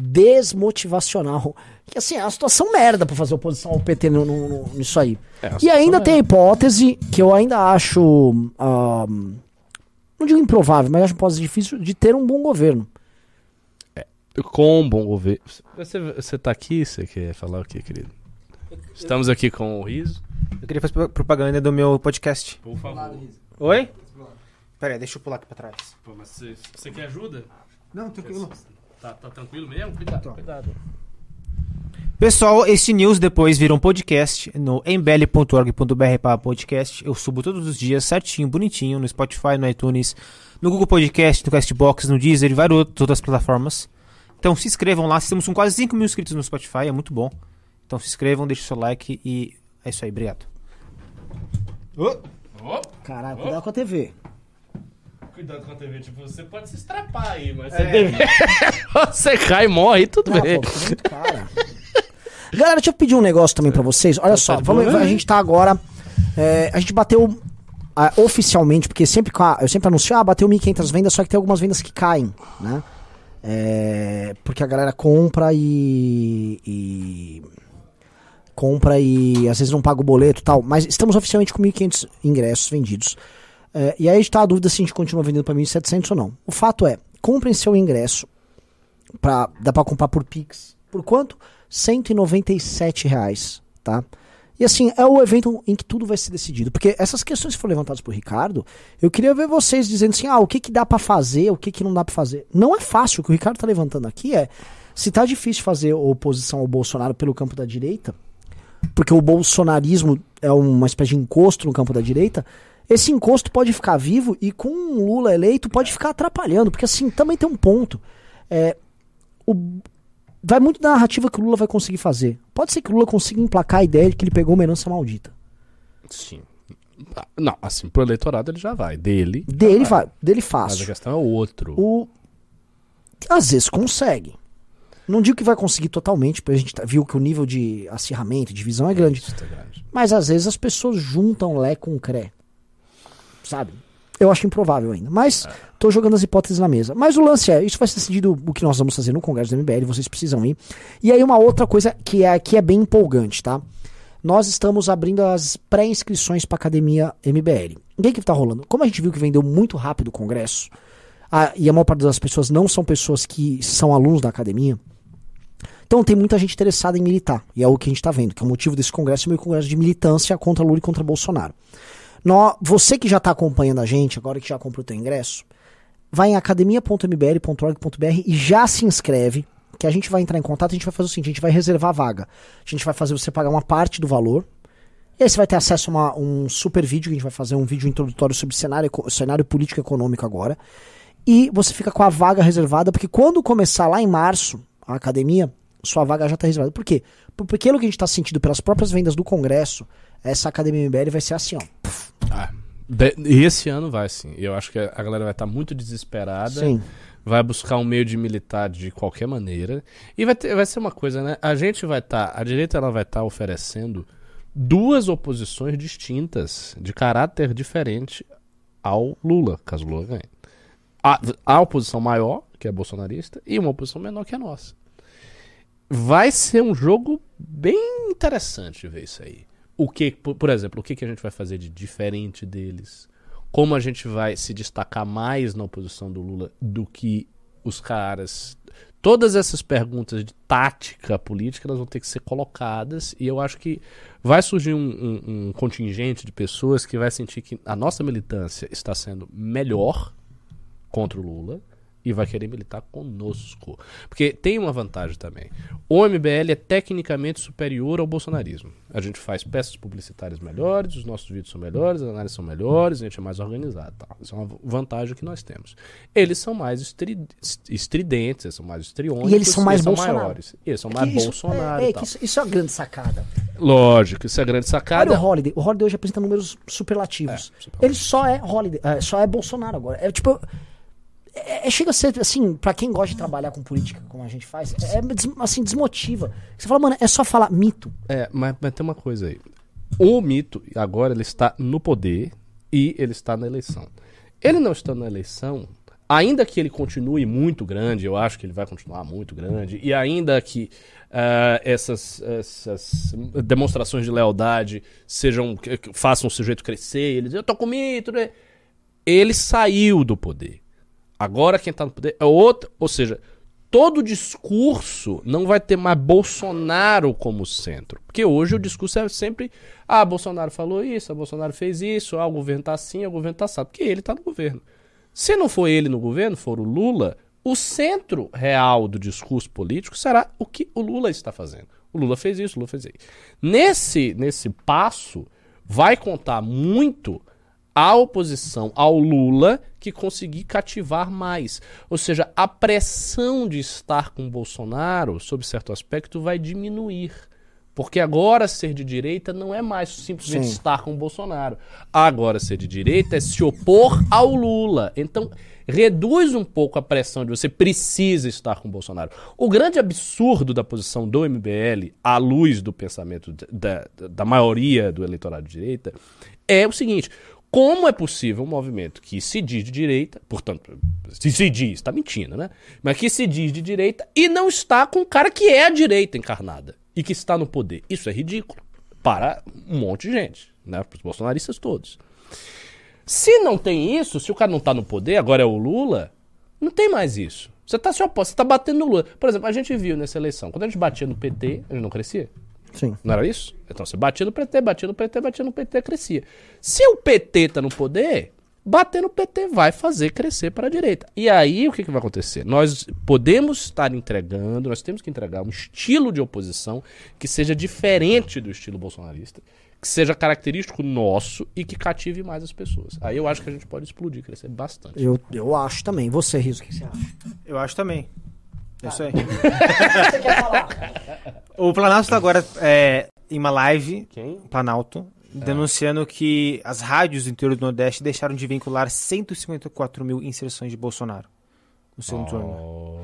[SPEAKER 1] desmotivacional. Que assim, é uma situação merda pra fazer oposição ao PT no, no- no- nisso aí.
[SPEAKER 2] É,
[SPEAKER 1] e ainda
[SPEAKER 2] merda.
[SPEAKER 1] tem a hipótese que eu ainda acho. não digo improvável, mas acho uma hipótese difícil de ter um bom governo.
[SPEAKER 2] Com um bom governo. Você, você tá aqui, você quer falar o quê, querido? Estamos aqui com o Riso.
[SPEAKER 4] Eu queria fazer propaganda do meu podcast.
[SPEAKER 2] Por favor.
[SPEAKER 4] Oi? Pera aí, deixa eu pular aqui pra trás.
[SPEAKER 2] Pô, mas você, você quer ajuda?
[SPEAKER 4] Não, tranquilo.
[SPEAKER 2] Tá, tá tranquilo mesmo? Cuidado, cuidado.
[SPEAKER 4] Pessoal, esse news depois vira um podcast no embele.org.br para podcast. Eu subo todos os dias certinho, bonitinho, no Spotify, no iTunes, no Google Podcast, no Castbox, no Deezer e várias outras plataformas. Então se inscrevam lá, temos com quase 5 mil inscritos no Spotify, é muito bom. Então se inscrevam, deixem seu like e é isso aí, obrigado.
[SPEAKER 1] Caralho, cuidado com a TV.
[SPEAKER 2] Cuidado com a TV, tipo, você pode se estrapar aí, mas você, deve... você cai e morre, tudo
[SPEAKER 1] Não,
[SPEAKER 2] bem.
[SPEAKER 1] pô, cara. Galera, deixa eu pedir um negócio também pra vocês. Olha só,
[SPEAKER 2] de
[SPEAKER 1] vamos, a gente tá agora. é, a gente bateu ah, oficialmente, porque sempre eu sempre anuncio, ah, bateu 1.500 vendas, só que tem algumas vendas que caem, né? É, porque a galera compra e, e- compra e às vezes não paga o boleto e tal. Mas estamos oficialmente com 1.500 ingressos vendidos. É, e aí está a dúvida se a gente continua vendendo para 1.700 ou não. O fato é, comprem seu ingresso. Pra, dá pra comprar por Pix. Por quanto? 197 reais, tá? E assim, é o evento em que tudo vai ser decidido. Porque essas questões que foram levantadas por Ricardo, eu queria ver vocês dizendo assim, ah, o que que dá pra fazer, o que que não dá pra fazer. Não é fácil, o que o Ricardo tá levantando aqui é, se tá difícil fazer oposição ao Bolsonaro pelo campo da direita, porque o bolsonarismo é uma espécie de encosto no campo da direita, esse encosto pode ficar vivo e com um Lula eleito pode ficar atrapalhando, porque assim, também tem um ponto. É, o- vai muito da narrativa que o Lula vai conseguir fazer. Pode ser que o Lula consiga emplacar a ideia de que ele pegou uma herança maldita.
[SPEAKER 2] Sim. Não, assim, pro eleitorado ele já vai. Dele.
[SPEAKER 1] Dele,
[SPEAKER 2] vai.
[SPEAKER 1] vai, dele
[SPEAKER 2] Mas a
[SPEAKER 1] fácil.
[SPEAKER 2] questão é o outro.
[SPEAKER 1] O, às vezes consegue. Não digo que vai conseguir totalmente, porque a gente tá- viu que o nível de acirramento, de divisão é grande.
[SPEAKER 2] Isso tá grande.
[SPEAKER 1] Mas às vezes as pessoas juntam Lé com Cré. Sabe? Eu acho improvável ainda. Mas tô jogando as hipóteses na mesa. Mas o lance é, isso vai ser decidido o que nós vamos fazer no Congresso do MBL, vocês precisam ir. E aí uma outra coisa que é, que é bem empolgante, tá? Nós estamos abrindo as pré-inscrições para academia MBL. O que que tá rolando? Como a gente viu que vendeu muito rápido o congresso, a- e a maior parte das pessoas não são pessoas que são alunos da academia, então tem muita gente interessada em militar. E é o que a gente está vendo, que é o motivo desse congresso é meio congresso de militância contra Lula e contra Bolsonaro. Você que já está acompanhando a gente, agora que já comprou o teu ingresso, vai em academia.mbl.org.br e já se inscreve, que a gente vai entrar em contato, a gente vai fazer o seguinte, a gente vai reservar a vaga. A gente vai fazer você pagar uma parte do valor, e aí você vai ter acesso a uma- um super vídeo, que a gente vai fazer um vídeo introdutório sobre cenário, cenário político econômico agora. E você fica com a vaga reservada, porque quando começar lá em março a academia, sua vaga já está reservada. Por quê? Por- Porque pelo que a gente está sentindo pelas próprias vendas do Congresso, essa academia MBL vai ser assim, ó.
[SPEAKER 2] Ah, e esse ano vai sim. Eu acho que a galera vai estar muito desesperada.
[SPEAKER 1] Sim.
[SPEAKER 2] Vai buscar um meio de militar de qualquer maneira. E vai, ter- vai ser uma coisa, né? A gente vai estar. a direita ela vai estar oferecendo duas oposições distintas, de caráter diferente ao Lula, caso Lula ganhe. A, a oposição maior, que é bolsonarista, e uma oposição menor, que é a nossa. Vai ser um jogo bem interessante ver isso aí. O que, por, exemplo, o que, que a gente vai fazer de diferente deles? Como a gente vai se destacar mais na oposição do Lula do que os caras Todas essas perguntas de tática política elas vão ter que ser colocadas e eu acho que vai surgir um, um- um contingente de pessoas que vai sentir que a nossa militância está sendo melhor contra o Lula e vai querer militar conosco. Porque tem uma vantagem também. O MBL é tecnicamente superior ao bolsonarismo. A gente faz peças publicitárias melhores, os nossos vídeos são melhores, as análises são melhores, a gente é mais organizado. Tal. Isso é uma vantagem que nós temos. Eles são mais estri- estridentes, eles são mais estriônicos,
[SPEAKER 1] E eles são mais
[SPEAKER 2] são
[SPEAKER 1] Bolsonaro.
[SPEAKER 2] maiores. Eles são
[SPEAKER 1] É
[SPEAKER 2] mais
[SPEAKER 1] isso-
[SPEAKER 2] Bolsonaro.
[SPEAKER 1] É, é isso, isso é uma grande sacada.
[SPEAKER 2] Lógico, isso é grande sacada.
[SPEAKER 1] Olha o Holiday. O Holiday hoje apresenta números superlativos.
[SPEAKER 2] É, super-
[SPEAKER 1] Ele só é Holiday, é, só é Bolsonaro agora. É tipo. É, é- chega a ser, assim, pra quem gosta de trabalhar com política, como a gente faz, é des- assim, desmotiva. Você fala, mano, é só falar mito.
[SPEAKER 2] É, mas, mas tem uma coisa aí. O mito, agora, ele está no poder e ele está na eleição. Ele não está na eleição, ainda que ele continue muito grande, eu acho que ele vai continuar muito grande, e ainda que ah, essas, essas demonstrações de lealdade sejam façam o sujeito crescer, ele diz, eu tô com mito, né? Ele saiu do poder. Agora quem tá no poder é outro, ou seja, todo discurso não vai ter mais Bolsonaro como centro. Porque hoje o discurso é sempre, ah, Bolsonaro falou isso, ah, Bolsonaro fez isso, ah, o governo tá assim, ah, o governo tá assado, porque ele tá no governo. Se não for ele no governo, for o Lula, o centro real do discurso político será o que o Lula está fazendo. O Lula fez isso, o Lula fez isso. Nesse, nesse passo, vai contar muito a oposição ao Lula que conseguir cativar mais. Ou seja, a pressão de estar com Bolsonaro, sob certo aspecto, vai diminuir. Porque agora ser de direita não é mais simplesmente
[SPEAKER 1] Sim.
[SPEAKER 2] estar com Bolsonaro. Agora ser de direita é se opor ao Lula. Então reduz um pouco a pressão de você precisa estar com Bolsonaro. O grande absurdo da posição do MBL, à luz do pensamento da, da, da maioria do eleitorado de direita, é o seguinte: como é possível um movimento que se diz de direita, portanto, se se diz, está mentindo, né? Mas que se diz de direita e não está com um cara que é a direita encarnada e que está no poder? Isso é ridículo para um monte de gente, né? Para os bolsonaristas todos. Se não tem isso, se o cara não tá no poder, agora é o Lula, não tem mais isso. Você tá se oposto, você tá batendo no Lula. Por exemplo, a gente viu nessa eleição, quando a gente batia no PT, gente não crescia.
[SPEAKER 1] Sim.
[SPEAKER 2] Não era isso? Então você batia no PT, batia no PT, batia no PT, crescia. Se o PT tá no poder, bater no PT vai fazer crescer para a direita. E aí o que, que vai acontecer? Nós podemos estar entregando, nós temos que entregar um estilo de oposição que seja diferente do estilo bolsonarista, que seja característico nosso e que cative mais as pessoas. Aí eu acho que a gente pode explodir, crescer bastante.
[SPEAKER 1] Eu, eu acho também. Você, Riso, o que você acha?
[SPEAKER 4] Eu acho também. É isso aí.
[SPEAKER 1] você quer falar?
[SPEAKER 4] O Planalto tá agora é, em uma live,
[SPEAKER 2] Quem?
[SPEAKER 4] Planalto, denunciando que as rádios do interior do Nordeste deixaram de vincular 154 mil inserções de Bolsonaro no segundo turno.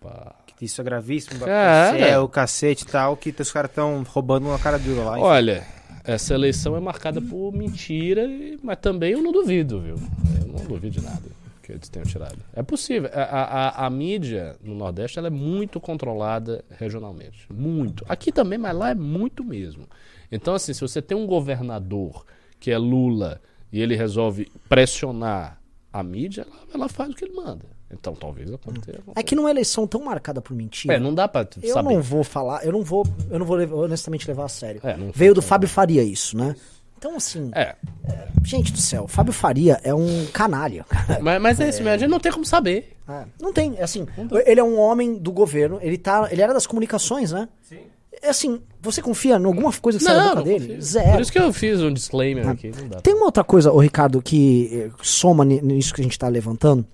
[SPEAKER 2] Opa.
[SPEAKER 4] Que Isso é gravíssimo,
[SPEAKER 2] Cara.
[SPEAKER 4] é o cacete e tal, que os caras estão roubando uma cara dura lá.
[SPEAKER 2] Olha, essa eleição é marcada por mentira, mas também eu não duvido, viu? Eu não duvido de nada que eles tenham tirado. É possível. A, a, a- a mídia no Nordeste ela é muito controlada regionalmente. Muito. Aqui também, mas lá é muito mesmo. Então, assim, se você tem um governador que é Lula e ele resolve pressionar a mídia, ela, ela faz o que ele manda. Então, talvez aconteça.
[SPEAKER 1] É que numa eleição tão marcada por mentira.
[SPEAKER 2] É, não dá pra
[SPEAKER 1] Eu
[SPEAKER 2] saber.
[SPEAKER 1] não vou falar, eu não vou, eu não vou honestamente levar a sério.
[SPEAKER 2] É,
[SPEAKER 1] Veio do Fábio Faria isso, né? Então, assim,
[SPEAKER 2] É,
[SPEAKER 1] gente do céu, Fábio Faria é um canalha.
[SPEAKER 2] mas, mas é isso mesmo, a gente não tem como saber.
[SPEAKER 1] É, não tem, é assim, ele é um homem do governo, ele tá, ele era das comunicações, né? Sim. É assim, você confia em alguma coisa que sai da boca
[SPEAKER 2] não
[SPEAKER 1] dele?
[SPEAKER 2] confio.
[SPEAKER 1] Zero.
[SPEAKER 2] Por isso que eu fiz um disclaimer aqui. Não dá.
[SPEAKER 1] Tem uma outra coisa, ô Ricardo, que eh, soma ni- nisso que a gente tá levantando,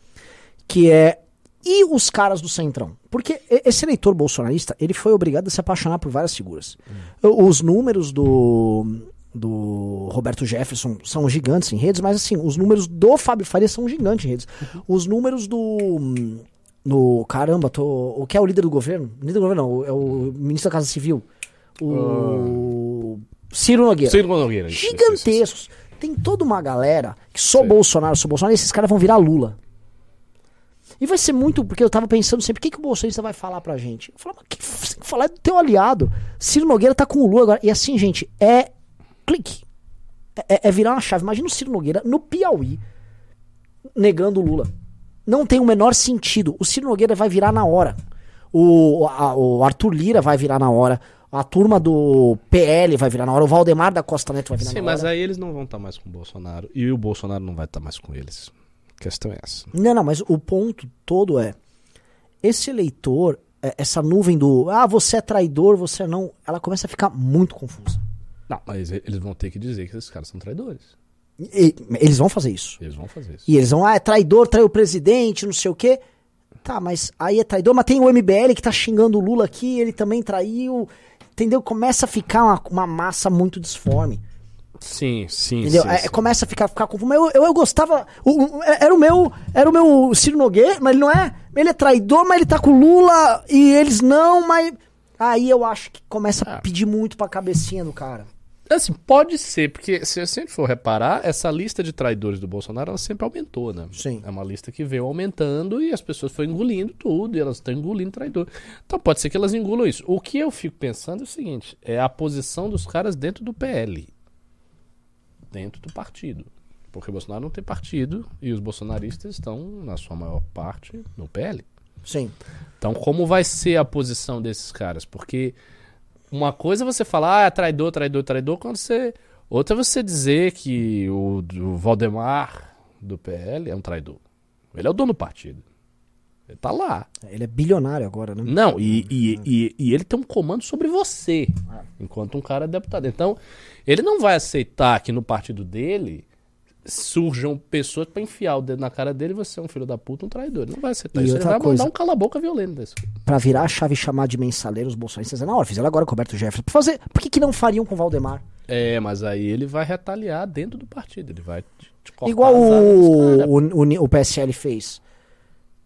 [SPEAKER 1] que é e os caras do Centrão? Porque esse eleitor bolsonarista, ele foi obrigado a se apaixonar por várias figuras. O- Os números do do Roberto Jefferson são gigantes em redes, mas assim, os números do Fábio Faria são gigantes em redes. Os números do no caramba, tô, o que é o líder do governo? Líder do governo não, é o ministro da Casa Civil. O Ciro Nogueira
[SPEAKER 2] Ciro Nogueira.
[SPEAKER 1] gigantescos. Tem toda uma galera que sou Bolsonaro, sou Bolsonaro, e esses caras vão virar Lula. E vai ser muito, porque eu tava pensando sempre, o que, que o bolsonarista vai falar pra gente? Eu falava, que f- você tem que falar do teu aliado. Ciro Nogueira tá com o Lula agora. E assim, gente, é clique. É, é virar uma chave. Imagina o Ciro Nogueira no Piauí negando o Lula. Não tem o menor sentido. O Ciro Nogueira vai virar na hora. O, a- o Arthur Lira vai virar na hora. A turma do PL vai virar na hora. O Valdemar da Costa Neto vai virar
[SPEAKER 2] Sim,
[SPEAKER 1] na
[SPEAKER 2] mas
[SPEAKER 1] hora.
[SPEAKER 2] aí eles não vão estar mais com o Bolsonaro. E o Bolsonaro não vai estar mais com eles. A questão é essa.
[SPEAKER 1] Não, não, mas o ponto todo é. Esse eleitor, é, essa nuvem do. Ah, você é traidor, você não. Ela começa a ficar muito confusa.
[SPEAKER 2] Não, mas eles vão ter que dizer que esses caras são traidores.
[SPEAKER 1] E- eles vão fazer isso.
[SPEAKER 2] Eles vão fazer isso.
[SPEAKER 1] E eles vão, ah, é traidor, traiu o presidente, não sei o quê. Tá, mas aí é traidor, mas tem o MBL que tá xingando o Lula aqui, ele também traiu. Entendeu? Começa a ficar uma, uma massa muito disforme.
[SPEAKER 2] Sim, sim,
[SPEAKER 1] Entendeu?
[SPEAKER 2] sim,
[SPEAKER 1] É,
[SPEAKER 2] sim.
[SPEAKER 1] começa a ficar, ficar confuso. Eu, eu, eu gostava. o- o- era o meu. Era o meu Ciro Nogueira, mas ele não é. Ele é traidor, mas ele tá com o Lula e eles não, mas. Aí eu acho que começa a
[SPEAKER 2] Ah.
[SPEAKER 1] pedir muito pra cabecinha do cara.
[SPEAKER 2] Assim, pode ser, porque se a gente for reparar, essa lista de traidores do Bolsonaro, ela sempre aumentou, né?
[SPEAKER 1] Sim.
[SPEAKER 2] É uma lista que veio aumentando e as pessoas foram engolindo tudo, e elas estão engolindo traidor. Então pode ser que elas engulam isso. O que eu fico pensando é o seguinte, é a posição dos caras dentro do PL. Dentro do partido. Porque o Bolsonaro não tem partido e os bolsonaristas estão, na sua maior parte, no PL.
[SPEAKER 1] Sim.
[SPEAKER 2] Então, como vai ser a posição desses caras? Porque uma coisa é você falar, ah, é traidor, traidor, traidor, quando você. Outra é você dizer que o, o Valdemar do PL é um traidor. Ele é o dono do partido. Ele tá lá.
[SPEAKER 1] Ele é bilionário agora, né?
[SPEAKER 2] Não, e, e, e, e ele tem um comando sobre você, enquanto um cara é deputado. Então, ele não vai aceitar que no partido dele surjam pessoas pra enfiar o dedo na cara dele e você é um filho da puta, um traidor. Ele não vai aceitar
[SPEAKER 1] E
[SPEAKER 2] isso. Ele vai
[SPEAKER 1] coisa-
[SPEAKER 2] mandar um cala-boca violento desse.
[SPEAKER 1] Pra virar a chave e chamar de mensaleiro os bolsonaristas é na hora. Fizeram agora com o Roberto Jefferson. Por, fazer, por que, que não fariam com o Valdemar?
[SPEAKER 2] É, mas aí ele vai retaliar dentro do partido. Ele vai te, te cortar
[SPEAKER 1] Igual o,
[SPEAKER 2] caras.
[SPEAKER 1] o, o PSL fez.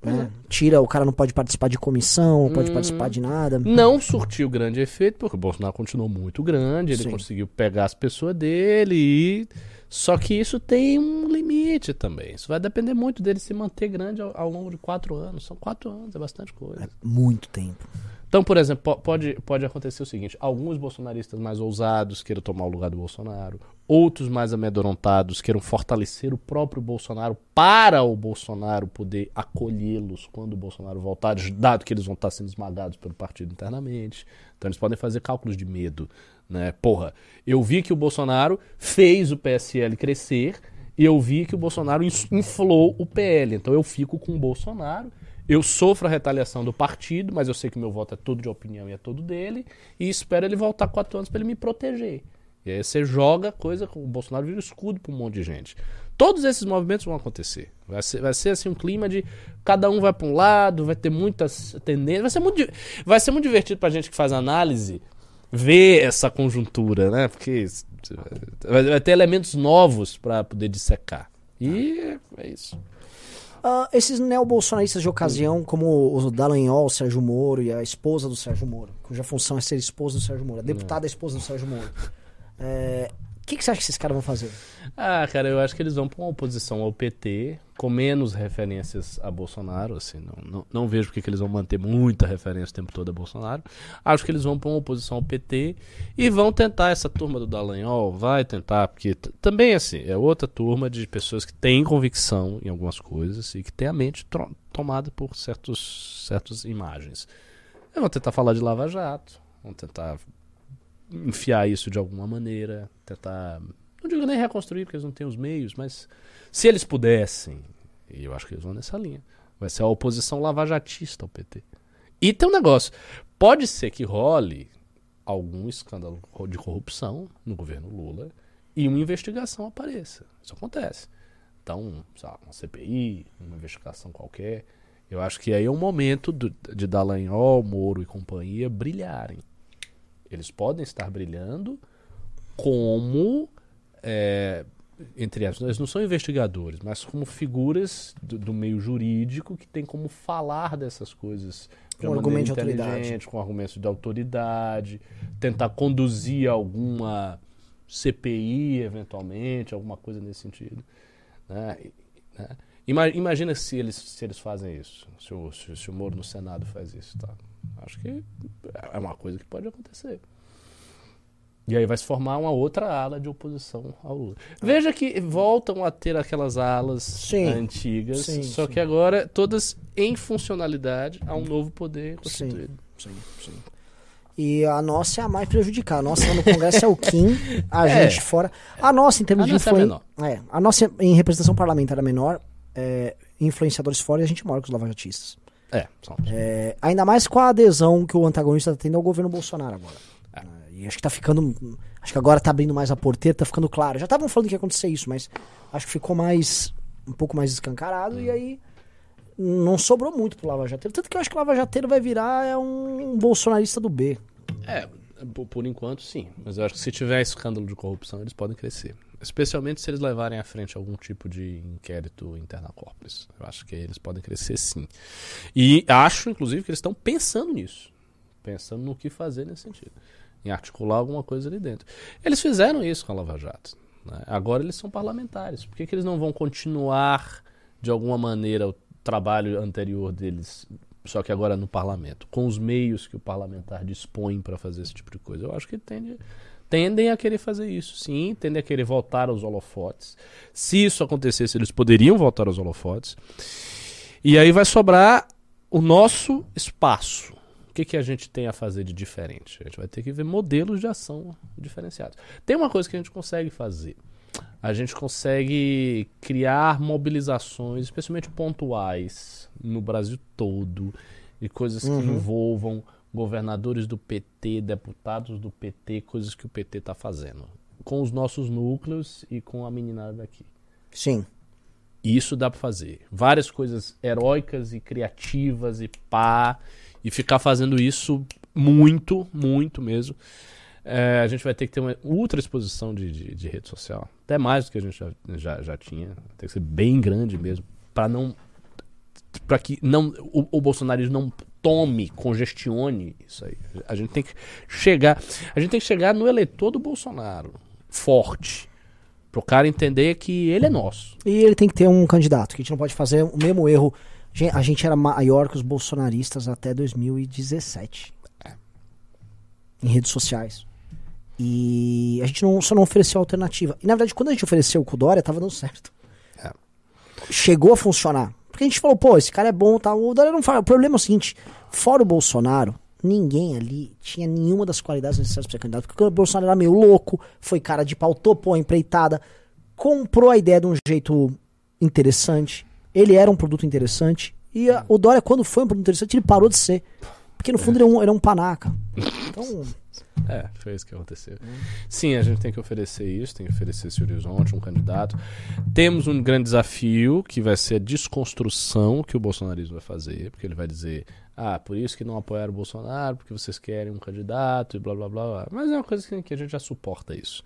[SPEAKER 1] né? Tira, o cara não pode participar de comissão, não pode
[SPEAKER 2] Hum.
[SPEAKER 1] participar de nada.
[SPEAKER 2] Não surtiu grande efeito, porque o Bolsonaro continuou muito grande, ele
[SPEAKER 1] Sim.
[SPEAKER 2] conseguiu pegar as pessoas dele e. Só que isso tem um limite também. Isso vai depender muito dele se manter grande ao, ao longo de quatro anos. São quatro anos, é bastante coisa.
[SPEAKER 1] É muito tempo.
[SPEAKER 2] Então, por exemplo, po- pode, pode acontecer o seguinte: alguns bolsonaristas mais ousados queiram tomar o lugar do Bolsonaro, outros mais amedrontados queiram fortalecer o próprio Bolsonaro para o Bolsonaro poder acolhê-los quando o Bolsonaro voltar, dado que eles vão estar sendo esmagados pelo partido internamente. Então, eles podem fazer cálculos de medo. Né? Porra, eu vi que o Bolsonaro fez o PSL crescer e eu vi que o Bolsonaro inflou o PL. Então, eu fico com o Bolsonaro. Eu sofro a retaliação do partido, mas eu sei que meu voto é todo de opinião e é todo dele, e espero ele voltar quatro anos para ele me proteger. E aí você joga coisa, o Bolsonaro vira escudo para um monte de gente. Todos esses movimentos vão acontecer. Vai ser, vai ser assim um clima de cada um vai para um lado, vai ter muitas tendências. Vai ser muito, vai ser muito divertido para gente que faz análise ver essa conjuntura, né? Porque vai, ter elementos novos para poder dissecar. E é, é isso.
[SPEAKER 1] Ah, esses neobolsonaristas de ocasião, como o Dallagnol, o Sérgio Moro e a esposa do Sérgio Moro, cuja função é ser esposa do Sérgio Moro, a deputada esposa do Sérgio Moro. É, O que, que você acha que esses caras vão fazer?
[SPEAKER 2] Ah, cara, eu acho que eles vão pra uma oposição ao PT, com menos referências a Bolsonaro, assim, não, não, não vejo porque que eles vão manter muita referência o tempo todo a Bolsonaro. Acho que eles vão pra uma oposição ao PT e vão tentar, essa turma do Dallagnol vai tentar, porque também, assim, é outra turma de pessoas que têm convicção em algumas coisas e que têm a mente tomada por certos, certas imagens. Eles vão tentar falar de Lava Jato, vão tentar enfiar isso de alguma maneira, tentar. Não digo nem reconstruir, porque eles não têm os meios, mas se eles pudessem, e eu acho que eles vão nessa linha, vai ser a oposição lavajatista ao PT. E tem um negócio: pode ser que role algum escândalo de corrupção no governo Lula e uma investigação apareça. Isso acontece. Então, lá, uma CPI, uma investigação qualquer. Eu acho que aí é o momento do- de Dallagnol, Moro e companhia brilharem eles podem estar brilhando como é, entre aspas, eles não são investigadores, mas como figuras do, do meio jurídico que tem como falar dessas coisas de
[SPEAKER 1] Com argumento de autoridade.
[SPEAKER 2] com argumentos de autoridade, tentar conduzir alguma CPI eventualmente, alguma coisa nesse sentido. né? Né? Ima- Imagina se eles, se eles fazem isso, se o, se o Moro no Senado faz isso. Tá? Acho que é uma coisa que pode acontecer. E aí vai se formar uma outra ala de oposição ao Lula. Veja que voltam a ter aquelas alas
[SPEAKER 1] Sim.
[SPEAKER 2] antigas,
[SPEAKER 1] Sim,
[SPEAKER 2] só
[SPEAKER 1] sim.
[SPEAKER 2] que agora todas em funcionalidade a um novo poder constituído.
[SPEAKER 1] Sim, sim. E a nossa é a mais prejudicada. A nossa no Congresso é o Kim, a
[SPEAKER 2] É.
[SPEAKER 1] gente fora. A nossa, em termos
[SPEAKER 2] A
[SPEAKER 1] de
[SPEAKER 2] é
[SPEAKER 1] influência.
[SPEAKER 2] menor.
[SPEAKER 1] É, a nossa em representação parlamentar é menor, é, influenciadores fora e a gente mora com os lavajatistas.
[SPEAKER 2] É.
[SPEAKER 1] É, ainda mais com a adesão que o antagonista está tendo ao governo Bolsonaro agora.
[SPEAKER 2] É.
[SPEAKER 1] E acho que tá ficando. Acho que agora tá abrindo mais a porteira, tá ficando claro. Já estavam falando que ia acontecer isso, mas acho que ficou mais. um pouco mais escancarado e aí. Não sobrou muito pro Lava Jateiro. Tanto que eu acho que o Lava Jateiro vai virar é um bolsonarista do B.
[SPEAKER 2] É, por, por enquanto sim. Mas eu acho que se tiver escândalo de corrupção, eles podem crescer. Especialmente se eles levarem à frente algum tipo de inquérito interna corporis. Eu acho que eles podem crescer sim. E acho, inclusive, que eles estão pensando nisso. Pensando no que fazer nesse sentido. Em articular alguma coisa ali dentro. Eles fizeram isso com a Lava Jato. né? Agora eles são parlamentares. Por que, que eles não vão continuar, de alguma maneira, o trabalho anterior deles só que agora no parlamento, com os meios que o parlamentar dispõe para fazer esse tipo de coisa. Eu acho que tende, tendem a querer fazer isso, sim, tendem a querer voltar aos holofotes. Se isso acontecesse, eles poderiam voltar aos holofotes. E aí vai sobrar o nosso espaço. O que, que a gente tem a fazer de diferente? A gente vai ter que ver modelos de ação diferenciados. Tem uma coisa que a gente consegue fazer. A gente consegue criar mobilizações, especialmente pontuais, no Brasil todo, e coisas que envolvam governadores do PT, deputados do PT, coisas que o PT está fazendo. Com os nossos núcleos e com a meninada daqui.
[SPEAKER 1] Sim.
[SPEAKER 2] Isso dá pra fazer. Várias coisas heróicas e criativas e pá. E ficar fazendo isso muito, muito mesmo. É, a gente vai ter que ter uma ultra exposição de, de, de rede social. Até mais do que a gente já, já, já tinha. Tem que ser bem grande mesmo. Pra não. Para que não, o, o bolsonarismo não tome, congestione isso aí. A gente tem que chegar. A gente tem que chegar no eleitor do Bolsonaro. Forte. Pro cara entender que ele é nosso.
[SPEAKER 1] E ele tem que ter um candidato, que a gente não pode fazer o mesmo erro. A gente era maior que os bolsonaristas até 2017. Em redes sociais. E a gente não, só não ofereceu alternativa. E na verdade, quando a gente ofereceu com o Dória, tava dando certo.
[SPEAKER 2] É.
[SPEAKER 1] Chegou a funcionar. Porque a gente falou, pô, esse cara é bom, tá? O Dória não fala. O problema é o seguinte: fora o Bolsonaro, ninguém ali tinha nenhuma das qualidades necessárias para ser candidato. Porque o Bolsonaro era meio louco, foi cara de pau, topou a empreitada, comprou a ideia de um jeito interessante. Ele era um produto interessante. E a- o Dória, quando foi um produto interessante, ele parou de ser. Porque no fundo ele é um, ele é um panaca. Então,
[SPEAKER 2] É, foi isso que aconteceu. Sim, a gente tem que oferecer isso, tem que oferecer esse horizonte, um candidato. Temos um grande desafio, que vai ser a desconstrução que o bolsonarismo vai fazer, porque ele vai dizer, ah, por isso que não apoiaram o Bolsonaro, porque vocês querem um candidato e blá blá blá. blá. Mas é uma coisa que, a gente já suporta isso.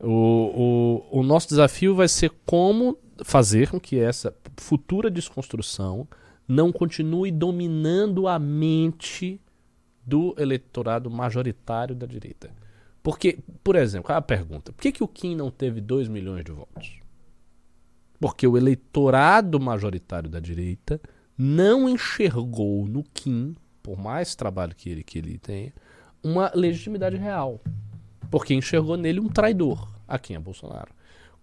[SPEAKER 2] O, o, o nosso desafio vai ser como fazer com que essa futura desconstrução não continue dominando a mente do eleitorado majoritário da direita. Porque, por exemplo, a pergunta? Por que, que o Kim não teve 2 milhões de votos? Porque o eleitorado majoritário da direita não enxergou no Kim, por mais trabalho que ele, que ele tenha, uma legitimidade real. Porque enxergou nele um traidor, a quem é Bolsonaro.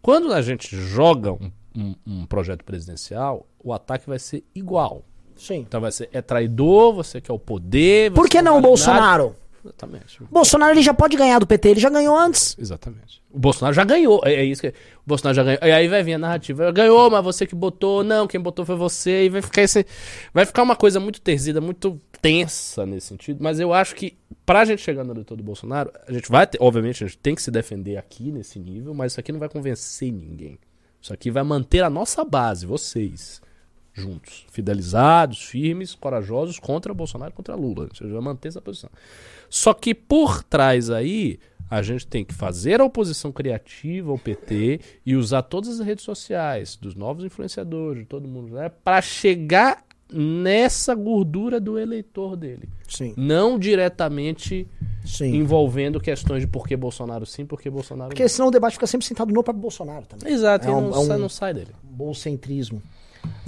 [SPEAKER 2] Quando a gente joga um, um- um projeto presidencial, o ataque vai ser igual.
[SPEAKER 1] sim.
[SPEAKER 2] Então vai ser, é traidor, você quer o poder.
[SPEAKER 1] Por que não o Bolsonaro?
[SPEAKER 2] Exatamente.
[SPEAKER 1] Bolsonaro ele já pode ganhar do PT, ele já ganhou antes.
[SPEAKER 2] Exatamente. O Bolsonaro já ganhou. É, é isso que. O Bolsonaro já ganhou. E aí vai vir a narrativa. Ganhou, mas você que botou. Não, quem botou foi você. E vai ficar esse. Vai ficar uma coisa muito terzida, muito tensa nesse sentido. Mas eu acho que, pra gente chegar no eleitor do Bolsonaro, a gente vai ter. Obviamente, a gente tem que se defender aqui nesse nível, mas isso aqui não vai convencer ninguém. Isso aqui vai manter a nossa base, vocês. Juntos. Fidelizados, firmes, corajosos contra Bolsonaro contra Lula. Gente vai manter essa posição. Só que por trás aí, a gente tem que fazer a oposição criativa ao PT e usar todas as redes sociais, dos novos influenciadores, de todo mundo, né, para chegar nessa gordura do eleitor dele.
[SPEAKER 1] Sim,
[SPEAKER 2] Não diretamente
[SPEAKER 1] sim.
[SPEAKER 2] envolvendo questões de por que Bolsonaro sim, por que Bolsonaro
[SPEAKER 1] Porque senão o debate fica sempre sentado no próprio Bolsonaro também.
[SPEAKER 2] não. Exato,
[SPEAKER 1] É
[SPEAKER 2] ele
[SPEAKER 1] um-
[SPEAKER 2] não,
[SPEAKER 1] é um-
[SPEAKER 2] sai, não sai dele.
[SPEAKER 1] Bolcentrismo.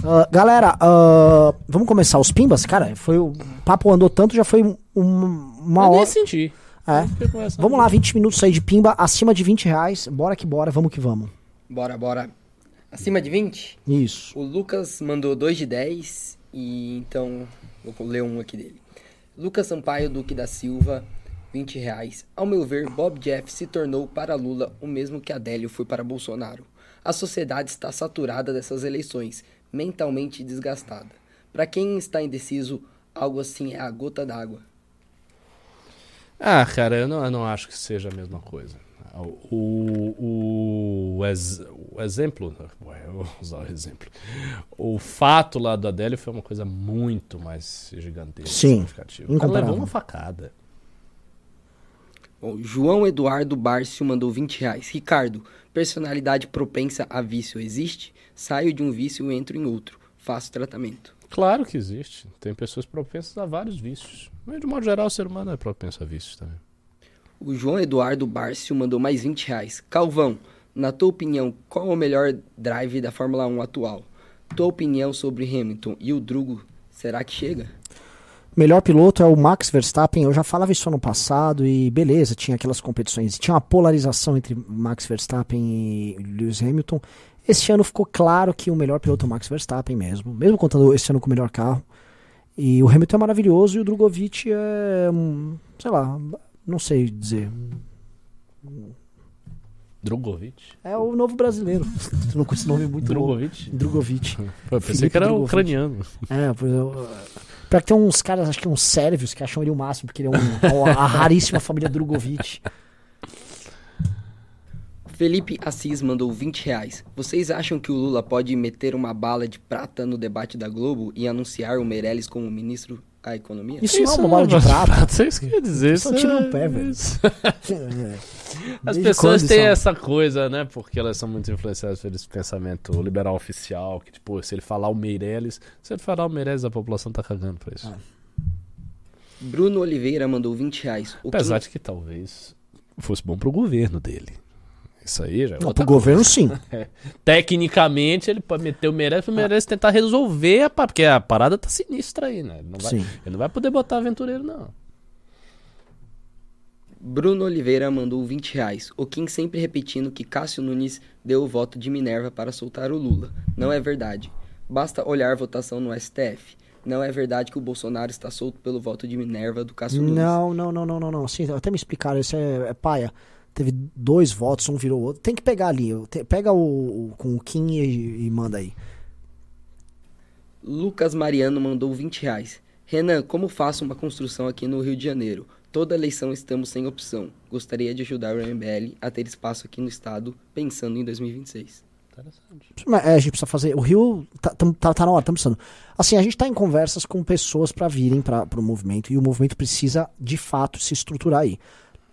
[SPEAKER 1] Ah, galera, ah, vamos começar os pimbas? Cara, foi o papo andou tanto, já foi um- um- uma
[SPEAKER 2] Eu nem
[SPEAKER 1] hora.
[SPEAKER 2] senti.
[SPEAKER 1] É.
[SPEAKER 2] Fica conversando.
[SPEAKER 1] Vamos lá, 20 minutos aí de pimba, acima de 20 reais. Bora que bora, vamos que vamos.
[SPEAKER 3] Bora, bora. Acima de 20?
[SPEAKER 1] Isso.
[SPEAKER 3] O Lucas mandou 2 de 10 e então vou ler um aqui dele. Lucas Sampaio Duque da Silva, 20 reais. Ao meu ver, Bob Jeff se tornou para Lula o mesmo que Adélio foi para Bolsonaro. A sociedade está saturada dessas eleições, mentalmente desgastada. Para quem está indeciso, algo assim é a gota d'água.
[SPEAKER 2] Ah, cara, eu não, eu não acho que seja a mesma coisa. O, o, o, ex- o exemplo, vou usar o exemplo. O fato lá do Adélio foi uma coisa muito mais gigantesca,
[SPEAKER 1] Sim,
[SPEAKER 2] significativa. O cara levou uma facada.
[SPEAKER 3] Bom, João Eduardo Bárcio mandou 20 reais. Ricardo, personalidade propensa a vício existe? Saio de um vício e entro em outro. Faço tratamento.
[SPEAKER 2] Claro que existe. Tem pessoas propensas a vários vícios. Mas, de modo geral, o ser humano é propenso a vícios também.
[SPEAKER 3] O João Eduardo Bárcio mandou mais 20 reais. Calvão, na tua opinião, qual é o melhor drive da Fórmula 1 atual? Tua opinião sobre Hamilton e o Drugo, será que chega?
[SPEAKER 1] Melhor piloto é o Max Verstappen. Eu já falava isso ano passado e beleza, tinha aquelas competições. Tinha uma polarização entre Max Verstappen e Lewis Hamilton. Esse ano ficou claro que o melhor piloto é o Max Verstappen mesmo, mesmo contando esse ano com o melhor carro. E o Hamilton é maravilhoso e o Drogovic é, um, sei lá, não sei dizer.
[SPEAKER 2] Drogovic?
[SPEAKER 1] É o novo brasileiro. Tu não com esse nome muito louco.
[SPEAKER 2] Drogovic?
[SPEAKER 1] Drogovic.
[SPEAKER 2] Pô, eu pensei
[SPEAKER 1] Felipe
[SPEAKER 2] que era
[SPEAKER 1] Drogovic.
[SPEAKER 2] ucraniano.
[SPEAKER 1] É, pois eu. Pior que tem uns caras, acho que uns sérvios, que acham ele o máximo, porque ele é um, a raríssima família Drogovic.
[SPEAKER 3] Felipe Assis mandou 20 reais. Vocês acham que o Lula pode meter uma bala de prata no debate da Globo e anunciar o Meirelles como ministro da Economia?
[SPEAKER 1] Isso, não é uma bola de prata.
[SPEAKER 2] Isso é isso que eu ia dizer.
[SPEAKER 1] Isso é um tiro no pé,
[SPEAKER 2] é-
[SPEAKER 1] velho.
[SPEAKER 2] isso-
[SPEAKER 1] É.
[SPEAKER 2] As
[SPEAKER 1] Desde
[SPEAKER 2] pessoas têm
[SPEAKER 1] isso é um-
[SPEAKER 2] essa coisa, né? Porque elas são muito influenciadas por esse pensamento liberal oficial, que, tipo, se ele falar o Meirelles, se ele falar o Meirelles, a população tá cagando pra isso.
[SPEAKER 1] Ah.
[SPEAKER 3] Bruno Oliveira mandou 20 reais. O
[SPEAKER 2] Apesar
[SPEAKER 3] Kim-
[SPEAKER 2] de que talvez fosse bom pro governo dele. Isso aí já é
[SPEAKER 1] Não, pro governo, sim.
[SPEAKER 2] Tecnicamente, ele pode meter o Meirelles pro Meirelles tentar resolver, a, porque a parada tá sinistra aí, né? Ele não vai,
[SPEAKER 1] Sim.
[SPEAKER 2] ele não vai poder botar aventureiro, não.
[SPEAKER 3] Bruno Oliveira mandou 20 reais. O Kim sempre repetindo que Cássio Nunes deu o voto de Minerva para soltar o Lula. Não é verdade. Basta olhar a votação no STF. Não é verdade que o Bolsonaro está solto pelo voto de Minerva do Cássio Nunes.
[SPEAKER 1] Não, não, não, não, não, não. Sim, até me explicaram, isso é, é paia. Teve dois votos, um virou o outro. Tem que pegar ali. te- pega o, o- com o Kim e, e manda aí.
[SPEAKER 3] Lucas Mariano mandou 20 reais. Renan, como faço uma construção aqui no Rio de Janeiro? Toda eleição estamos sem opção. Gostaria de ajudar o MBL a ter espaço aqui no estado, pensando em 2026.
[SPEAKER 1] Mas, é, a gente precisa fazer. O Rio tá, tam- tá, tá na hora, estamos precisando. Assim, a gente tá em conversas com pessoas para virem para o movimento e o movimento precisa, de fato, se estruturar aí.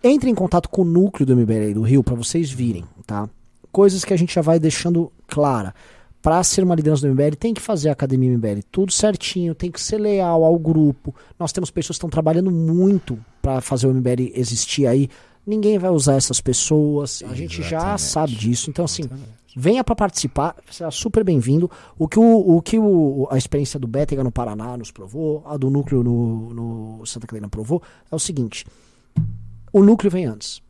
[SPEAKER 1] Entre em contato com o núcleo do MBL do Rio para vocês virem, tá? Coisas que a gente já vai deixando clara. Para ser uma liderança do MBL, tem que fazer a academia MBL tudo certinho, tem que ser leal ao grupo. Nós temos pessoas que estão trabalhando muito para fazer o MBL existir aí. Ninguém vai usar essas pessoas. A gente já
[SPEAKER 2] Exatamente.
[SPEAKER 1] sabe disso. Então, assim, venha para participar, será super bem-vindo. O que, o, o que o- a experiência do Bétega no Paraná nos provou, a do núcleo no, no Santa Catarina provou, é o seguinte: o núcleo vem antes.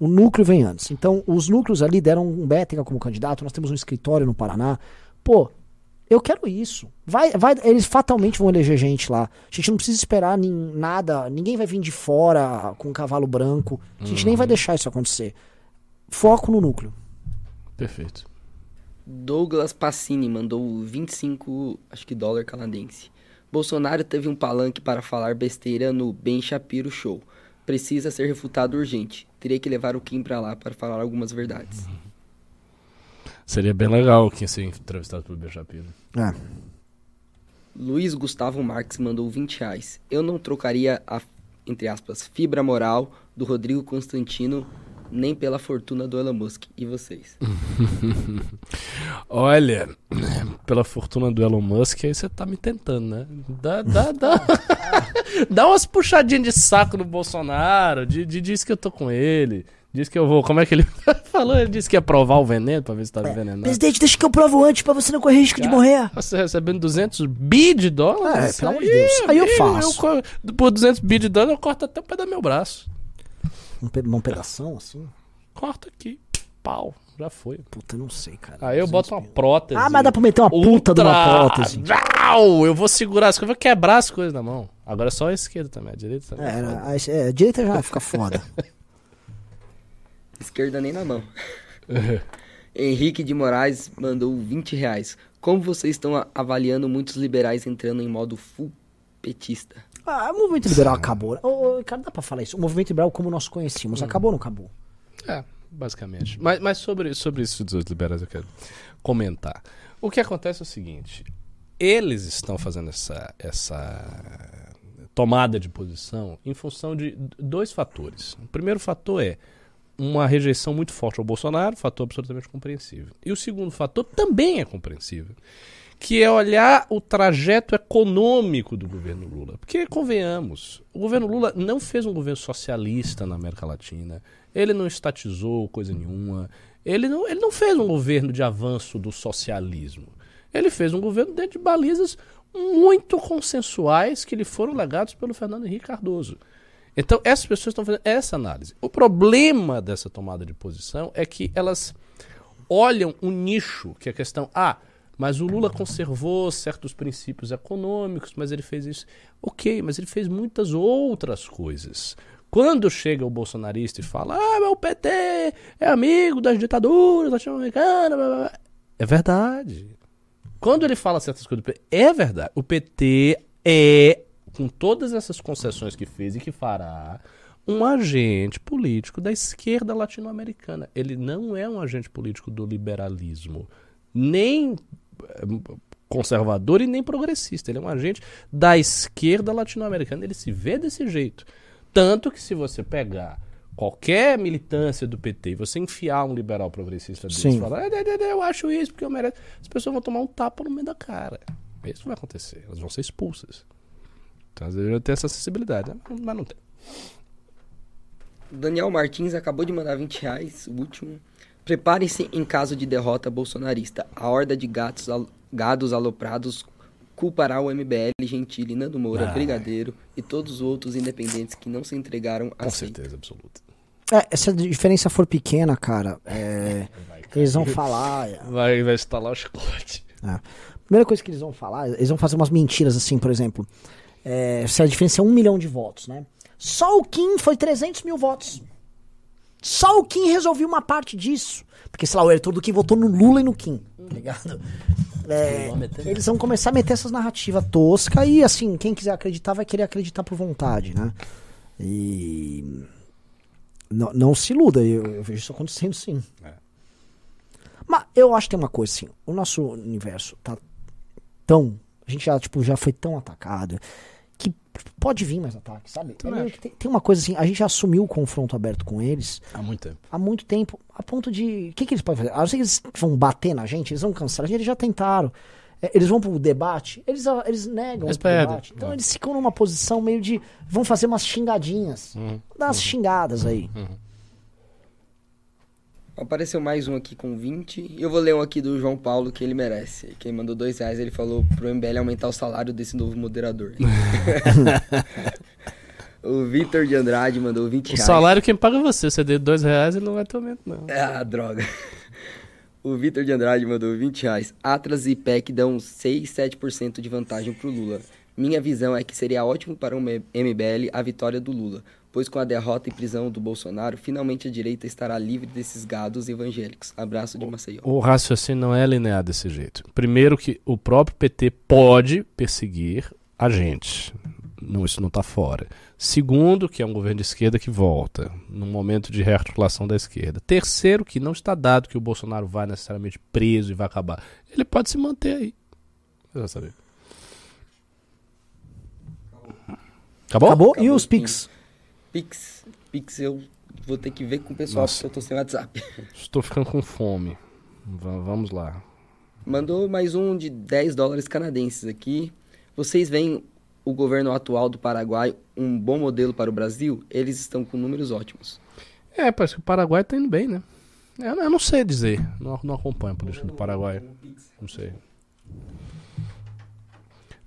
[SPEAKER 1] O núcleo vem antes. Então, os núcleos ali deram um Bétega como candidato, nós temos um escritório no Paraná. Pô, eu quero isso. Vai, vai, eles fatalmente vão eleger gente lá. A gente não precisa esperar nin- nada, ninguém vai vir de fora com um cavalo branco. A gente nem vai deixar isso acontecer. Foco no núcleo.
[SPEAKER 2] Perfeito.
[SPEAKER 3] Douglas Passini mandou 25, acho que dólar canadense. Bolsonaro teve um palanque para falar besteira no Ben Shapiro Show. Precisa ser refutado urgente. Teria que levar o Kim pra lá para falar algumas verdades.
[SPEAKER 2] Seria bem legal quem ser entrevistado pelo Ben Shapiro.
[SPEAKER 1] É.
[SPEAKER 3] Luiz Gustavo Marques mandou 20 reais. Eu não trocaria a, entre aspas, fibra moral do Rodrigo Constantino nem pela fortuna do Elon Musk. E vocês?
[SPEAKER 2] Olha, pela fortuna do Elon Musk, aí você tá me tentando, né? Dá, dá, dá. dá umas puxadinhas de saco no Bolsonaro, de, de, diz que eu tô com ele, diz que eu vou. Como é que ele falou? Ele disse que ia provar o veneno pra ver se tá envenenado.
[SPEAKER 1] Presidente, deixa que eu provo antes pra você não correr risco de
[SPEAKER 2] Cara,
[SPEAKER 1] morrer.
[SPEAKER 2] Você recebendo 200 bi de dólares?
[SPEAKER 1] É, pelo amor de Deus. Aí eu faço.
[SPEAKER 2] co- por 200 bi de dólares eu corto até o pé do meu braço.
[SPEAKER 1] Um, pe- um pedação assim?
[SPEAKER 2] Corta aqui. Pau. Já foi.
[SPEAKER 1] Puta, não sei, cara.
[SPEAKER 2] Aí eu boto uma prótese.
[SPEAKER 1] Ah, mas dá pra meter uma puta
[SPEAKER 2] Ultra-
[SPEAKER 1] prótese.
[SPEAKER 2] Au! Eu vou segurar as coisas, eu vou quebrar as coisas na mão. Agora é só a esquerda também, a direita também.
[SPEAKER 1] É, aí, é, a direita já fica foda.
[SPEAKER 3] Esquerda nem na mão. Henrique de Moraes mandou 20 reais. Como vocês estão a- avaliando muitos liberais entrando em modo full petista?
[SPEAKER 1] Ah, o movimento liberal acabou. ô, cara, dá pra falar isso. O movimento liberal, como nós conhecíamos, acabou ou não acabou?
[SPEAKER 2] É, basicamente. Mas, mas sobre, sobre isso dos liberais eu quero comentar. O que acontece é o seguinte: eles estão fazendo essa, essa tomada de posição em função de dois fatores. O primeiro fator é uma rejeição muito forte ao Bolsonaro, fator absolutamente compreensível. E o segundo fator também é compreensível, que é olhar o trajeto econômico do governo Lula. Porque, convenhamos, o governo Lula não fez um governo socialista na América Latina, ele não estatizou coisa nenhuma, ele não, ele não fez um governo de avanço do socialismo. Ele fez um governo dentro de balizas muito consensuais que lhe foram legados pelo Fernando Henrique Cardoso. Então, essas pessoas estão fazendo essa análise. O problema dessa tomada de posição é que elas olham um nicho, que é a questão, ah, mas o Lula conservou certos princípios econômicos, mas ele fez isso. Ok, mas ele fez muitas outras coisas. Quando chega o bolsonarista e fala, ah, mas o PT é amigo das ditaduras latino-americanas, blá, blá, blá", é verdade. Quando ele fala certas coisas é verdade. O PT é, com todas essas concessões que fez e que fará, um agente político da esquerda latino-americana. Ele não é um agente político do liberalismo, nem eh, conservador e nem progressista. Ele é um agente da esquerda latino-americana. Ele se vê desse jeito. Tanto que se você pegar qualquer militância do PT e você enfiar um liberal progressista desse e falar, "É, é, é, eu acho isso porque eu mereço, as pessoas vão tomar um tapa no meio da cara. Isso vai acontecer. Elas vão ser expulsas. Então, às vezes, eu tenho essa acessibilidade, né? mas não tem.
[SPEAKER 3] Daniel Martins acabou de mandar 20 reais, o último. Preparem-se em caso de derrota bolsonarista. A horda de gatos, al- gados aloprados culpará o MBL, Gentili, Nando Moura,
[SPEAKER 2] Ah.
[SPEAKER 3] Brigadeiro e todos os outros independentes que não se entregaram a
[SPEAKER 2] Com
[SPEAKER 3] seita.
[SPEAKER 2] certeza absoluta.
[SPEAKER 1] É, se a diferença for pequena, cara, é, eles vão falar. é,
[SPEAKER 2] Vai, vai instalar o chicote.
[SPEAKER 1] É. Primeira coisa que eles vão falar, eles vão fazer umas mentiras assim, por exemplo. é, se a diferença é um milhão de votos, né? Só o Kim foi 300 mil votos. Só o Kim resolveu uma parte disso. Porque, sei lá, o eleitor do Kim votou no Lula e no Kim. Tá ligado? É, eles vão começar a meter essas narrativas toscas e, assim, quem quiser acreditar vai querer acreditar por vontade, né? E. Não, não se iluda, eu, eu vejo isso acontecendo sim.
[SPEAKER 2] É.
[SPEAKER 1] Mas eu acho que tem uma coisa assim, o nosso universo tá tão. A gente já, tipo, já foi tão atacado que pode vir mais ataque, sabe? É tem, tem uma coisa assim, a gente já assumiu o confronto aberto com eles
[SPEAKER 2] Há muito tempo.
[SPEAKER 1] há muito tempo, a ponto de. O que, que eles podem fazer? Ser que eles vão bater na gente, eles vão cancelar a gente, eles já tentaram. É, Eles vão pro debate, eles, eles negam
[SPEAKER 2] Eles
[SPEAKER 1] o debate. Então
[SPEAKER 2] É.
[SPEAKER 1] eles ficam numa posição meio de. Vão fazer umas xingadinhas.
[SPEAKER 2] Uhum.
[SPEAKER 1] Dar umas xingadas aí.
[SPEAKER 3] Apareceu mais um aqui com 20. E eu vou ler um aqui do João Paulo que ele merece. Quem mandou dois reais, ele falou pro MBL aumentar o salário desse novo moderador. o Vitor de Andrade mandou 20
[SPEAKER 2] O
[SPEAKER 3] reais.
[SPEAKER 2] salário quem paga é você. Você deu dois reais e não vai ter aumento, não.
[SPEAKER 3] Ah, droga. O Vitor de Andrade mandou 20 reais. Atlas e PEC dão 6, 7% de vantagem pro Lula. Minha visão é que seria ótimo para o MBL a vitória do Lula, pois com a derrota e prisão do Bolsonaro, finalmente a direita estará livre desses gados evangélicos. Abraço de Maceió.
[SPEAKER 2] O raciocínio não é linear desse jeito. Primeiro que o próprio PT pode perseguir a gente. Não, isso não está fora. Segundo, que é um governo de esquerda que volta, num momento de rearticulação da esquerda. Terceiro, que não está dado que o Bolsonaro vai necessariamente preso e vai acabar. Ele pode se manter aí. Você vai saber. Acabou?
[SPEAKER 1] Acabou? E
[SPEAKER 3] Acabou,
[SPEAKER 1] os
[SPEAKER 3] sim.
[SPEAKER 1] Pix?
[SPEAKER 3] Pix. Pix eu vou ter que ver com o pessoal
[SPEAKER 2] Nossa.
[SPEAKER 3] porque eu tô sem WhatsApp.
[SPEAKER 2] Estou ficando com fome. Va- vamos lá.
[SPEAKER 3] Mandou mais um de 10 dólares canadenses aqui. Vocês veem o governo atual do Paraguai um bom modelo para o Brasil? Eles estão com números ótimos.
[SPEAKER 2] É, parece que o Paraguai tá indo bem, né? Eu, eu não sei dizer. Não, não acompanho a política do Paraguai. Não sei.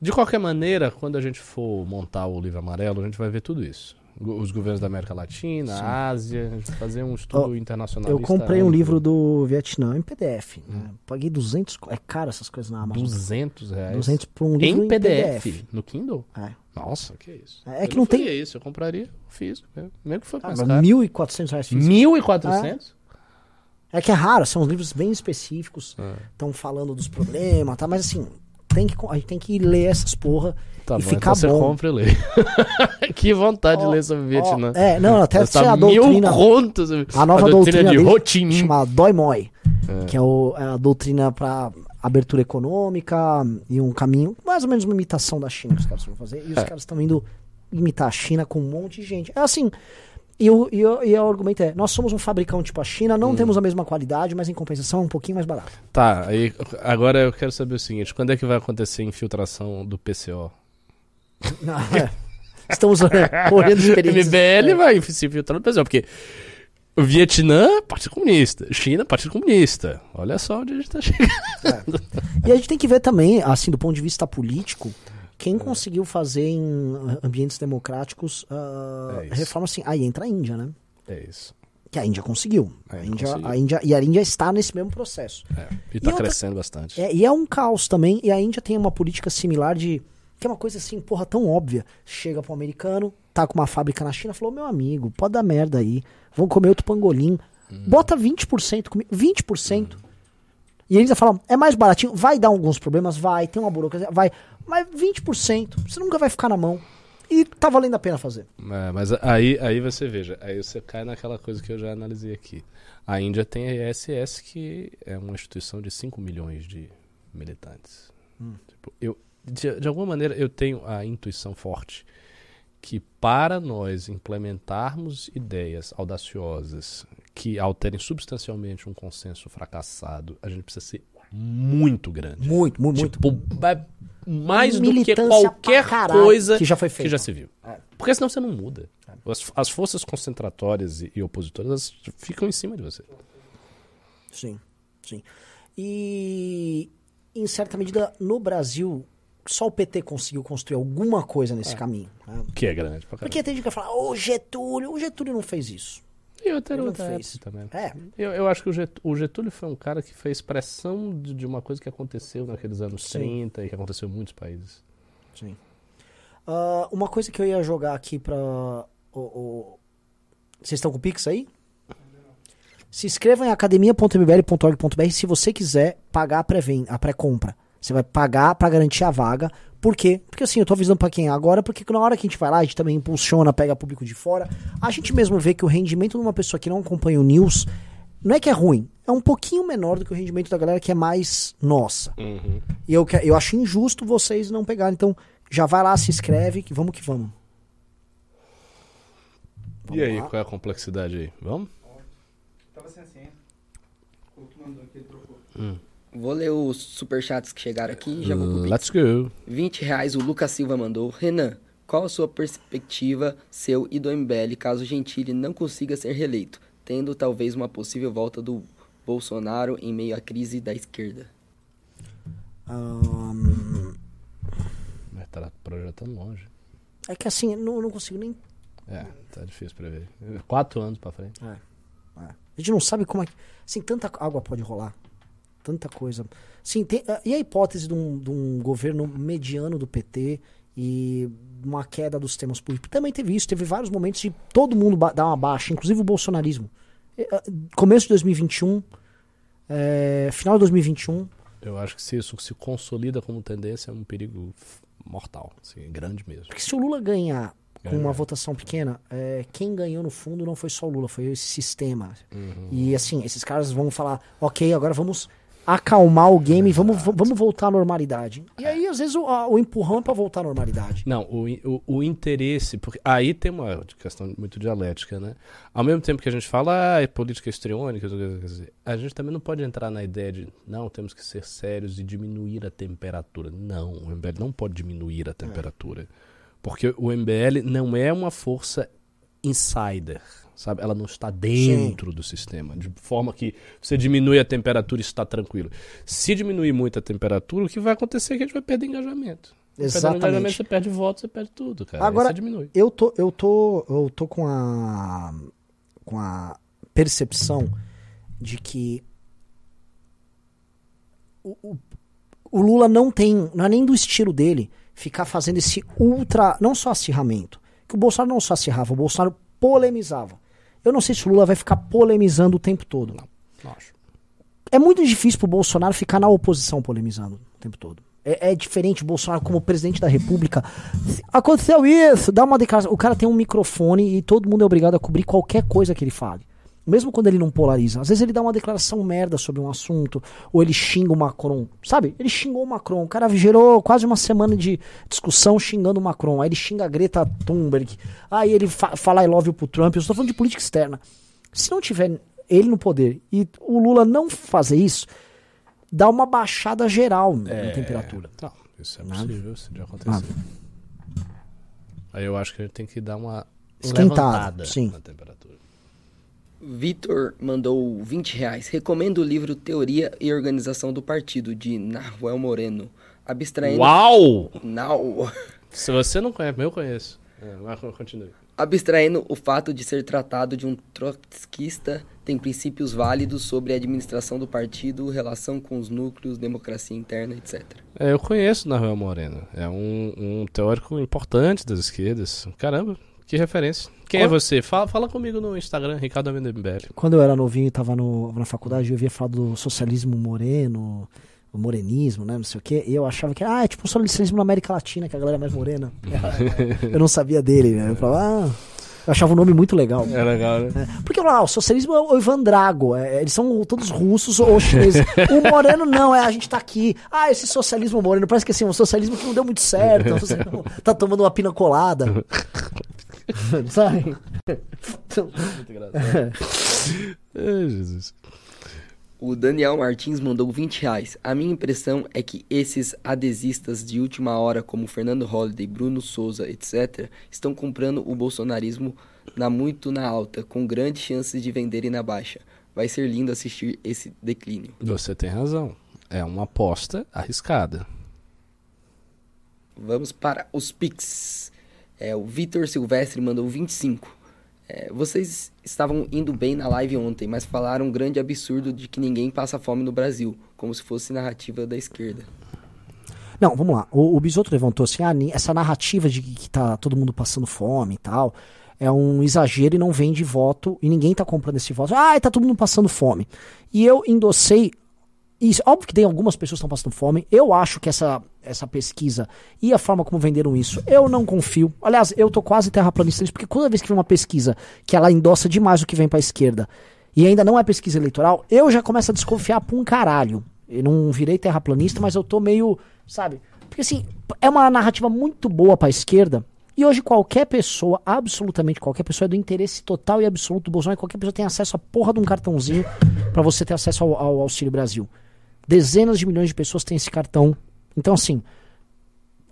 [SPEAKER 2] De qualquer maneira, quando a gente for montar o livro amarelo, a gente vai ver tudo isso. Os governos da América Latina, Ásia, a gente fazer um estudo
[SPEAKER 1] Ó,
[SPEAKER 2] internacional.
[SPEAKER 1] Eu comprei um livro do Vietnã em PDF. Né? Paguei 200. co- É caro essas coisas na Amazon.
[SPEAKER 2] 200 reais.
[SPEAKER 1] 200 por um livro
[SPEAKER 2] em
[SPEAKER 1] em
[SPEAKER 2] PDF, no Kindle?
[SPEAKER 1] É.
[SPEAKER 2] Nossa, que isso.
[SPEAKER 1] É
[SPEAKER 2] Eu
[SPEAKER 1] que não tem-
[SPEAKER 2] faria isso, eu compraria físico, mesmo, que fosse mais
[SPEAKER 1] Ah,
[SPEAKER 2] caro.
[SPEAKER 1] 1.400 reais físico.
[SPEAKER 2] 1.400?
[SPEAKER 1] É que é raro, são uns livros bem específicos.
[SPEAKER 2] É.
[SPEAKER 1] Estão falando dos problemas, tá? Mas assim, tem que, a gente tem que ler essas porra
[SPEAKER 2] Tá
[SPEAKER 1] e
[SPEAKER 2] bom,
[SPEAKER 1] ficar
[SPEAKER 2] então você
[SPEAKER 1] bom.
[SPEAKER 2] compra e lê. que vontade
[SPEAKER 1] Ó,
[SPEAKER 2] de ler sobre Vietnã.
[SPEAKER 1] ó, é, não, até
[SPEAKER 2] Gastar
[SPEAKER 1] ser a
[SPEAKER 2] mil
[SPEAKER 1] doutrina.
[SPEAKER 2] contos.
[SPEAKER 1] A nova
[SPEAKER 2] a
[SPEAKER 1] doutrina,
[SPEAKER 2] de
[SPEAKER 1] dele
[SPEAKER 2] Ho
[SPEAKER 1] chama Doi Moi, que é, o- é a doutrina para abertura econômica e um caminho, mais ou menos uma imitação da China que os caras vão fazer. E os
[SPEAKER 2] É.
[SPEAKER 1] caras estão indo imitar a China com um monte de gente. É assim. E o, e, o, e o argumento é: nós somos um fabricão tipo a China,
[SPEAKER 2] Hum.
[SPEAKER 1] não temos a mesma qualidade, mas em compensação é um pouquinho mais barato.
[SPEAKER 2] Tá, aí agora eu quero saber o seguinte: quando é que vai acontecer a infiltração do PCO?
[SPEAKER 1] É. Estamos é, correndo experiências.
[SPEAKER 2] MBL vai se infiltrar no PCO, porque o Vietnã, Partido Comunista. China, Partido Comunista. Olha só onde a gente tá chegando.
[SPEAKER 1] E a gente tem que ver também, assim, do ponto de vista político, quem conseguiu fazer em ambientes democráticos ah,
[SPEAKER 2] É
[SPEAKER 1] reforma assim. Aí entra a Índia, né?
[SPEAKER 2] É isso.
[SPEAKER 1] Que a Índia conseguiu.
[SPEAKER 2] É,
[SPEAKER 1] a, Índia,
[SPEAKER 2] conseguiu.
[SPEAKER 1] a Índia, e a Índia está nesse mesmo processo.
[SPEAKER 2] É. E tá
[SPEAKER 1] outra-
[SPEAKER 2] crescendo bastante.
[SPEAKER 1] É, e é um caos também. E a Índia tem uma política similar de. Que é uma coisa assim, porra, tão óbvia. Chega pro americano, tá com uma fábrica na China, falou: meu amigo, pode dar merda aí. Vão comer outro pangolim. Bota 20% comigo. 20%. E eles falam, é mais baratinho, vai dar alguns problemas, vai, tem uma burocracia, vai, mas 20%, você nunca vai ficar na mão. E tá valendo a pena fazer.
[SPEAKER 2] É, mas aí, aí você veja, aí você cai naquela coisa que eu já analisei aqui. A Índia tem a ISS, que é uma instituição de 5 milhões de militantes. Tipo, eu, de, de alguma maneira, eu tenho a intuição forte que para nós implementarmos ideias audaciosas que alterem substancialmente um consenso fracassado, a gente precisa ser muito grande.
[SPEAKER 1] Muito, muito, muito.
[SPEAKER 2] Tipo, ba- mais do que qualquer coisa
[SPEAKER 1] que já foi feito.
[SPEAKER 2] que já se viu.
[SPEAKER 1] É.
[SPEAKER 2] Porque senão você não muda. As, as forças concentratórias e, e opositoras elas ficam em cima de você.
[SPEAKER 1] Sim, sim. E em certa medida, no Brasil, só o PT conseguiu construir alguma coisa nesse caminho. né?
[SPEAKER 2] Que é grande pra caramba.
[SPEAKER 1] Porque tem gente que vai falar, ô Getúlio, o Getúlio não fez isso.
[SPEAKER 2] E outra,
[SPEAKER 1] não
[SPEAKER 2] outra
[SPEAKER 1] fez.
[SPEAKER 2] também.
[SPEAKER 1] É,
[SPEAKER 2] Eu, eu acho que o Get- o Getúlio foi um cara que fez pressão de, de uma coisa que aconteceu naqueles anos
[SPEAKER 1] Sim.
[SPEAKER 2] 30 e que aconteceu em muitos países.
[SPEAKER 1] sim. Ah, uma coisa que eu ia jogar aqui pra. Vocês estão com o Pix aí? Se inscreva em academia.mbl.org.br se você quiser pagar a pré-venda, a pré-compra. Você vai pagar pra garantir a vaga. Por quê? Porque assim, eu tô avisando pra quem é agora, porque na hora que a gente vai lá, a gente também impulsiona, pega público de fora. A gente mesmo vê que o rendimento de uma pessoa que não acompanha o news não é que é ruim, é um pouquinho menor do que o rendimento da galera que é mais nossa. E eu, que- eu acho injusto vocês não pegarem. Então, já vai lá, se inscreve, que vamos que vamos.
[SPEAKER 2] e aí,
[SPEAKER 1] lá.
[SPEAKER 2] qual é a complexidade aí? Vamos?
[SPEAKER 4] Tava sem senha. O que mandou aqui, ele trocou.
[SPEAKER 3] Vou ler os superchats que chegaram aqui e já vou pro.
[SPEAKER 2] Let's go.
[SPEAKER 3] 20 reais o Lucas Silva mandou. Renan, qual a sua perspectiva, seu e do MBL, caso Gentili não consiga ser reeleito, tendo talvez uma possível volta do Bolsonaro em meio à crise da esquerda?
[SPEAKER 1] Ahn,
[SPEAKER 2] Mas tá projetando longe.
[SPEAKER 1] é que assim, não, não consigo nem.
[SPEAKER 2] É, tá difícil pra ver. Quatro anos pra frente.
[SPEAKER 1] é. A gente não sabe como é que. Assim, tanta água pode rolar. Tanta coisa. Sim, tem, ah, e a hipótese de um, de um governo mediano do PT e uma queda dos temas políticos? Também teve isso. Teve vários momentos de todo mundo dar uma baixa, inclusive o bolsonarismo. E, ah, Começo de 2021, é, final de 2021.
[SPEAKER 2] Eu acho que se isso se consolida como tendência é um perigo mortal, assim, grande mesmo.
[SPEAKER 1] Porque se o Lula ganhar com uma votação pequena, é, quem ganhou no fundo não foi só o Lula, foi esse sistema.
[SPEAKER 2] Uhum.
[SPEAKER 1] E assim, esses caras vão falar, ok, agora vamos acalmar o game e vamos, vamos voltar à normalidade. E aí, às vezes, o, a- o empurrão é pra voltar à normalidade.
[SPEAKER 2] Não, o, o, o interesse, porque aí tem uma questão muito dialética, né? Ao mesmo tempo que a gente fala, ah, é política histriônica, a gente também não pode entrar na ideia de, não, temos que ser sérios e diminuir a temperatura. Não, o MBL não pode diminuir a temperatura. Porque o MBL não é uma força insider, sabe? Ela não está dentro do sistema, de forma que você diminui a temperatura e está tranquilo. Se diminuir muito a temperatura, o que vai acontecer é que a gente vai perder engajamento. Do engajamento,
[SPEAKER 1] Exatamente.
[SPEAKER 2] você perde voto, você perde tudo, cara.
[SPEAKER 1] Agora-
[SPEAKER 2] Aí você diminui.
[SPEAKER 1] Eu tô, eu tô, eu tô com a com a percepção de que o, o, o Lula não tem, não é nem do estilo dele ficar fazendo esse ultra, não só acirramento, que o Bolsonaro não só acirrava, o Bolsonaro polemizava. Eu não sei se o Lula vai ficar polemizando o tempo todo.
[SPEAKER 2] Não acho.
[SPEAKER 1] É muito difícil pro Bolsonaro ficar na oposição polemizando o tempo todo. É, é diferente o Bolsonaro como presidente da república. Aconteceu isso, dá uma declaração. O cara tem um microfone e todo mundo é obrigado a cobrir qualquer coisa que ele fale. Mesmo quando ele não polariza. Às vezes ele dá uma declaração merda sobre um assunto, ou ele xinga o Macron. Sabe? Ele xingou o Macron. O cara gerou quase uma semana de discussão xingando o Macron. Aí ele xinga a Greta Thunberg. Aí ele fa fala I love you pro Trump. Eu estou falando de política externa. Se não tiver ele no poder e o Lula não fazer isso, dá uma baixada geral na temperatura.
[SPEAKER 2] Não, isso é possível, isso de acontecer. Aí eu acho que gente tem que dar uma
[SPEAKER 1] Esquentada,
[SPEAKER 2] levantada
[SPEAKER 1] sim.
[SPEAKER 2] na temperatura.
[SPEAKER 3] Vitor mandou 20 reais. Recomendo o livro Teoria e Organização do Partido, de Nahuel Moreno. Abstraindo.
[SPEAKER 2] Uau!
[SPEAKER 3] Não.
[SPEAKER 2] Se você não conhece, eu conheço. É, mas continue.
[SPEAKER 3] Abstraindo o fato de ser tratado de um trotskista, tem princípios válidos sobre a administração do partido, relação com os núcleos, democracia interna, etc.
[SPEAKER 2] É, eu conheço Nahuel Moreno. É um, um teórico importante das esquerdas. Caramba, que referência. Quem é
[SPEAKER 1] Qual-
[SPEAKER 2] você? Fala, fala comigo no Instagram, Ricardo Amenembele.
[SPEAKER 1] Quando eu era novinho e tava no, na faculdade, eu via falar do socialismo moreno, o morenismo, né? Não sei o quê. E eu achava que, ah, é tipo um socialismo na América Latina, que a galera é mais morena. eu não sabia dele, né? Eu falava, ah. Eu achava o nome muito legal.
[SPEAKER 2] É legal, né?
[SPEAKER 1] É, Porque lá, o socialismo é o Ivan Drago, é, eles são todos russos ou chineses. O moreno não, é a gente tá aqui. Ah, esse socialismo moreno, parece que assim, um socialismo que não deu muito certo, um tá tomando uma pina colada. Sabe?
[SPEAKER 2] Muito engraçado. Ai, Jesus.
[SPEAKER 3] O Daniel Martins mandou 20 reais. A minha impressão é que esses adesistas de última hora, como Fernando Holliday, Bruno Souza, etc., estão comprando o bolsonarismo na muito na alta, com grandes chances de venderem na baixa. Vai ser lindo assistir esse declínio.
[SPEAKER 2] Você tem razão. É uma aposta arriscada.
[SPEAKER 3] Vamos para os Pix. É, o Vitor Silvestre mandou 25. É, vocês estavam indo bem na live ontem, mas falaram um grande absurdo de que ninguém passa fome no Brasil, como se fosse narrativa da esquerda.
[SPEAKER 1] Não, vamos lá. O, o Bisotto levantou assim, ah, essa narrativa de que tá todo mundo passando fome e tal, é um exagero e não vende voto, e ninguém tá comprando esse voto. Ah, tá todo mundo passando fome. E eu endossei isso. Óbvio que tem algumas pessoas que estão passando fome. Eu acho que essa, essa pesquisa e a forma como venderam isso, eu não confio. Aliás, eu tô quase terraplanista nisso, porque toda vez que vem uma pesquisa que ela endossa demais o que vem pra esquerda, e ainda não é pesquisa eleitoral, eu já começo a desconfiar pra um caralho. Eu não virei terraplanista, mas eu tô meio, sabe? Porque assim, é uma narrativa muito boa pra esquerda. E hoje qualquer pessoa, absolutamente qualquer pessoa, é do interesse total e absoluto do Bolsonaro. Qualquer pessoa tem acesso à porra de um cartãozinho pra você ter acesso ao, ao Auxílio Brasil. Dezenas de milhões de pessoas têm esse cartão. Então, assim,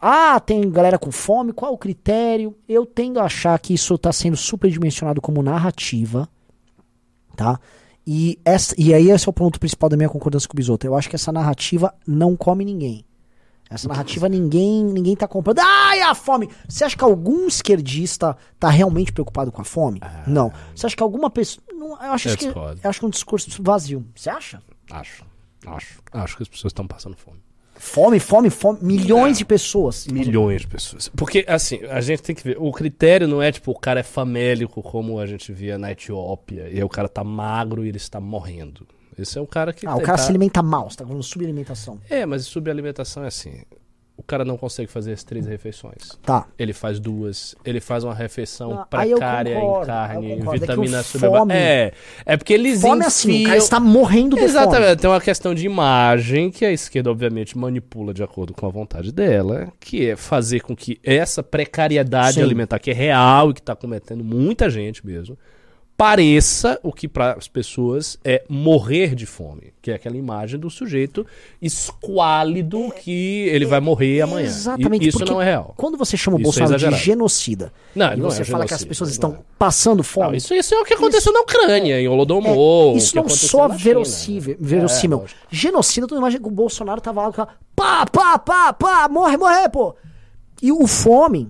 [SPEAKER 1] ah, tem galera com fome, qual o critério? Eu tendo a achar que isso está sendo superdimensionado como narrativa, tá? E, essa, e aí esse é o ponto principal da minha concordância com o Bisotto. Eu acho que essa narrativa não come ninguém. Essa narrativa ninguém ninguém tá comprando. Ai, a fome! Você acha que algum esquerdista tá realmente preocupado com a fome? não. Você acha que alguma pessoa... Não, eu, acho
[SPEAKER 2] Eu
[SPEAKER 1] que, eu acho que é um discurso vazio. Você acha?
[SPEAKER 2] Acho. Acho. Acho que as pessoas estão passando fome.
[SPEAKER 1] Fome, fome, fome. Milhões de pessoas.
[SPEAKER 2] Milhões de pessoas. Porque, assim, a gente tem que ver. O critério não é tipo o cara é famélico, como a gente via na Etiópia, e aí o cara tá magro e ele está morrendo. Esse é um cara que.
[SPEAKER 1] Ah, o
[SPEAKER 2] tá-
[SPEAKER 1] cara se alimenta mal, você tá falando subalimentação.
[SPEAKER 2] É, mas subalimentação é assim. O cara não consegue fazer as três refeições.
[SPEAKER 1] Tá.
[SPEAKER 2] Ele faz duas, ele faz uma refeição
[SPEAKER 1] Ah,
[SPEAKER 2] precária
[SPEAKER 1] concordo,
[SPEAKER 2] em carne.
[SPEAKER 1] É
[SPEAKER 2] vitamina
[SPEAKER 1] fome-
[SPEAKER 2] É, é porque eles
[SPEAKER 1] Fome é assim, o cara
[SPEAKER 2] enfiam-
[SPEAKER 1] está morrendo de
[SPEAKER 2] Exatamente,
[SPEAKER 1] fome.
[SPEAKER 2] tem uma questão de imagem que a esquerda, obviamente, manipula de acordo com a vontade dela, que é fazer com que essa precariedade
[SPEAKER 1] Sim.
[SPEAKER 2] alimentar, que é real e que está cometendo muita gente mesmo, pareça o que para as pessoas é morrer de fome, que é aquela imagem do sujeito esquálido que ele vai morrer amanhã.
[SPEAKER 1] Exatamente.
[SPEAKER 2] E isso não é real.
[SPEAKER 1] Quando você chama o
[SPEAKER 2] Isso é
[SPEAKER 1] Bolsonaro de
[SPEAKER 2] exagerado.
[SPEAKER 1] genocida
[SPEAKER 2] Não,
[SPEAKER 1] e
[SPEAKER 2] não
[SPEAKER 1] você
[SPEAKER 2] é
[SPEAKER 1] fala que as pessoas
[SPEAKER 2] não
[SPEAKER 1] estão
[SPEAKER 2] é.
[SPEAKER 1] passando fome.
[SPEAKER 2] Não, isso, isso é o que aconteceu na Ucrânia, em Holodomor.
[SPEAKER 1] isso não
[SPEAKER 2] China.
[SPEAKER 1] verossímil. verossímil.
[SPEAKER 2] É,
[SPEAKER 1] genocida, tu imagina que o Bolsonaro tava lá pá, pá, pá, pá, morre, morre, pô. E o fome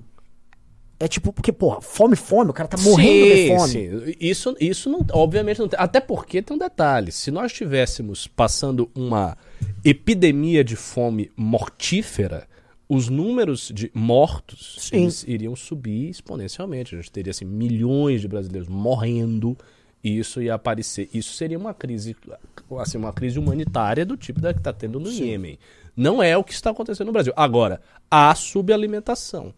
[SPEAKER 1] é tipo, porque, porra, fome, fome, o cara tá morrendo de fome.
[SPEAKER 2] Sim. Isso, isso não, obviamente não tem. Até porque tem um detalhe: se nós estivéssemos passando uma epidemia de fome mortífera, os números de mortos
[SPEAKER 1] Sim.
[SPEAKER 2] iriam subir exponencialmente. A gente teria assim, milhões de brasileiros morrendo. E isso ia aparecer. Isso seria uma crise, assim, uma crise humanitária do tipo da que está tendo no Iêmen. Não é o que está acontecendo no Brasil. Agora, há subalimentação.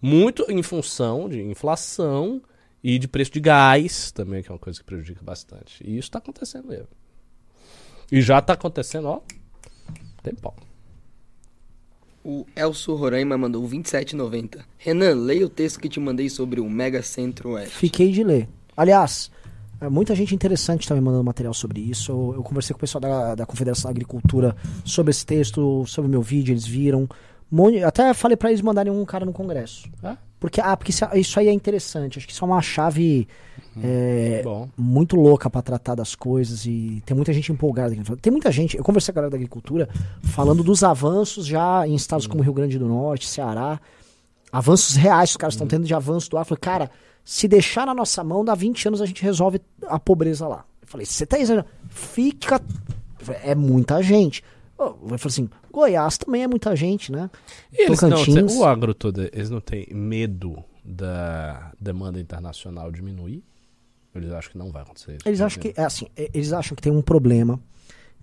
[SPEAKER 2] Muito em função de inflação e de preço de gás também, que é uma coisa que prejudica bastante. E isso está acontecendo mesmo. E já está acontecendo, ó. Tem pau.
[SPEAKER 3] O Elcio Roraima mandou 27,90. Renan, leia o texto que te mandei sobre o Mega Centro-Oeste.
[SPEAKER 1] Fiquei de ler. Aliás, é, muita gente interessante também mandando material sobre isso. Eu, eu conversei com o pessoal da, da Confederação da Agricultura sobre esse texto, sobre o meu vídeo, eles viram. Até falei pra eles mandarem um cara no congresso.
[SPEAKER 2] Ah,
[SPEAKER 1] Porque, ah, porque isso, isso aí é interessante. Acho que isso é uma chave é,
[SPEAKER 2] bom.
[SPEAKER 1] muito louca pra tratar das coisas e tem muita gente empolgada. aqui. Tem muita gente, eu conversei com a galera da agricultura falando dos avanços já em estados como Rio Grande do Norte, Ceará. Avanços reais que os caras estão tendo de avanço do ar. Eu falei, cara, se deixar na nossa mão, dá 20 anos a gente resolve a pobreza lá. Eu falei, você tá exagerando? Fica. É muita gente. Eu falei assim, Goiás também é muita gente, né?
[SPEAKER 2] E eles não, o agro todo, eles não têm medo da demanda internacional diminuir? Eles acham que não vai acontecer isso?
[SPEAKER 1] Eles acham que, é assim, é, eles acham que tem um problema.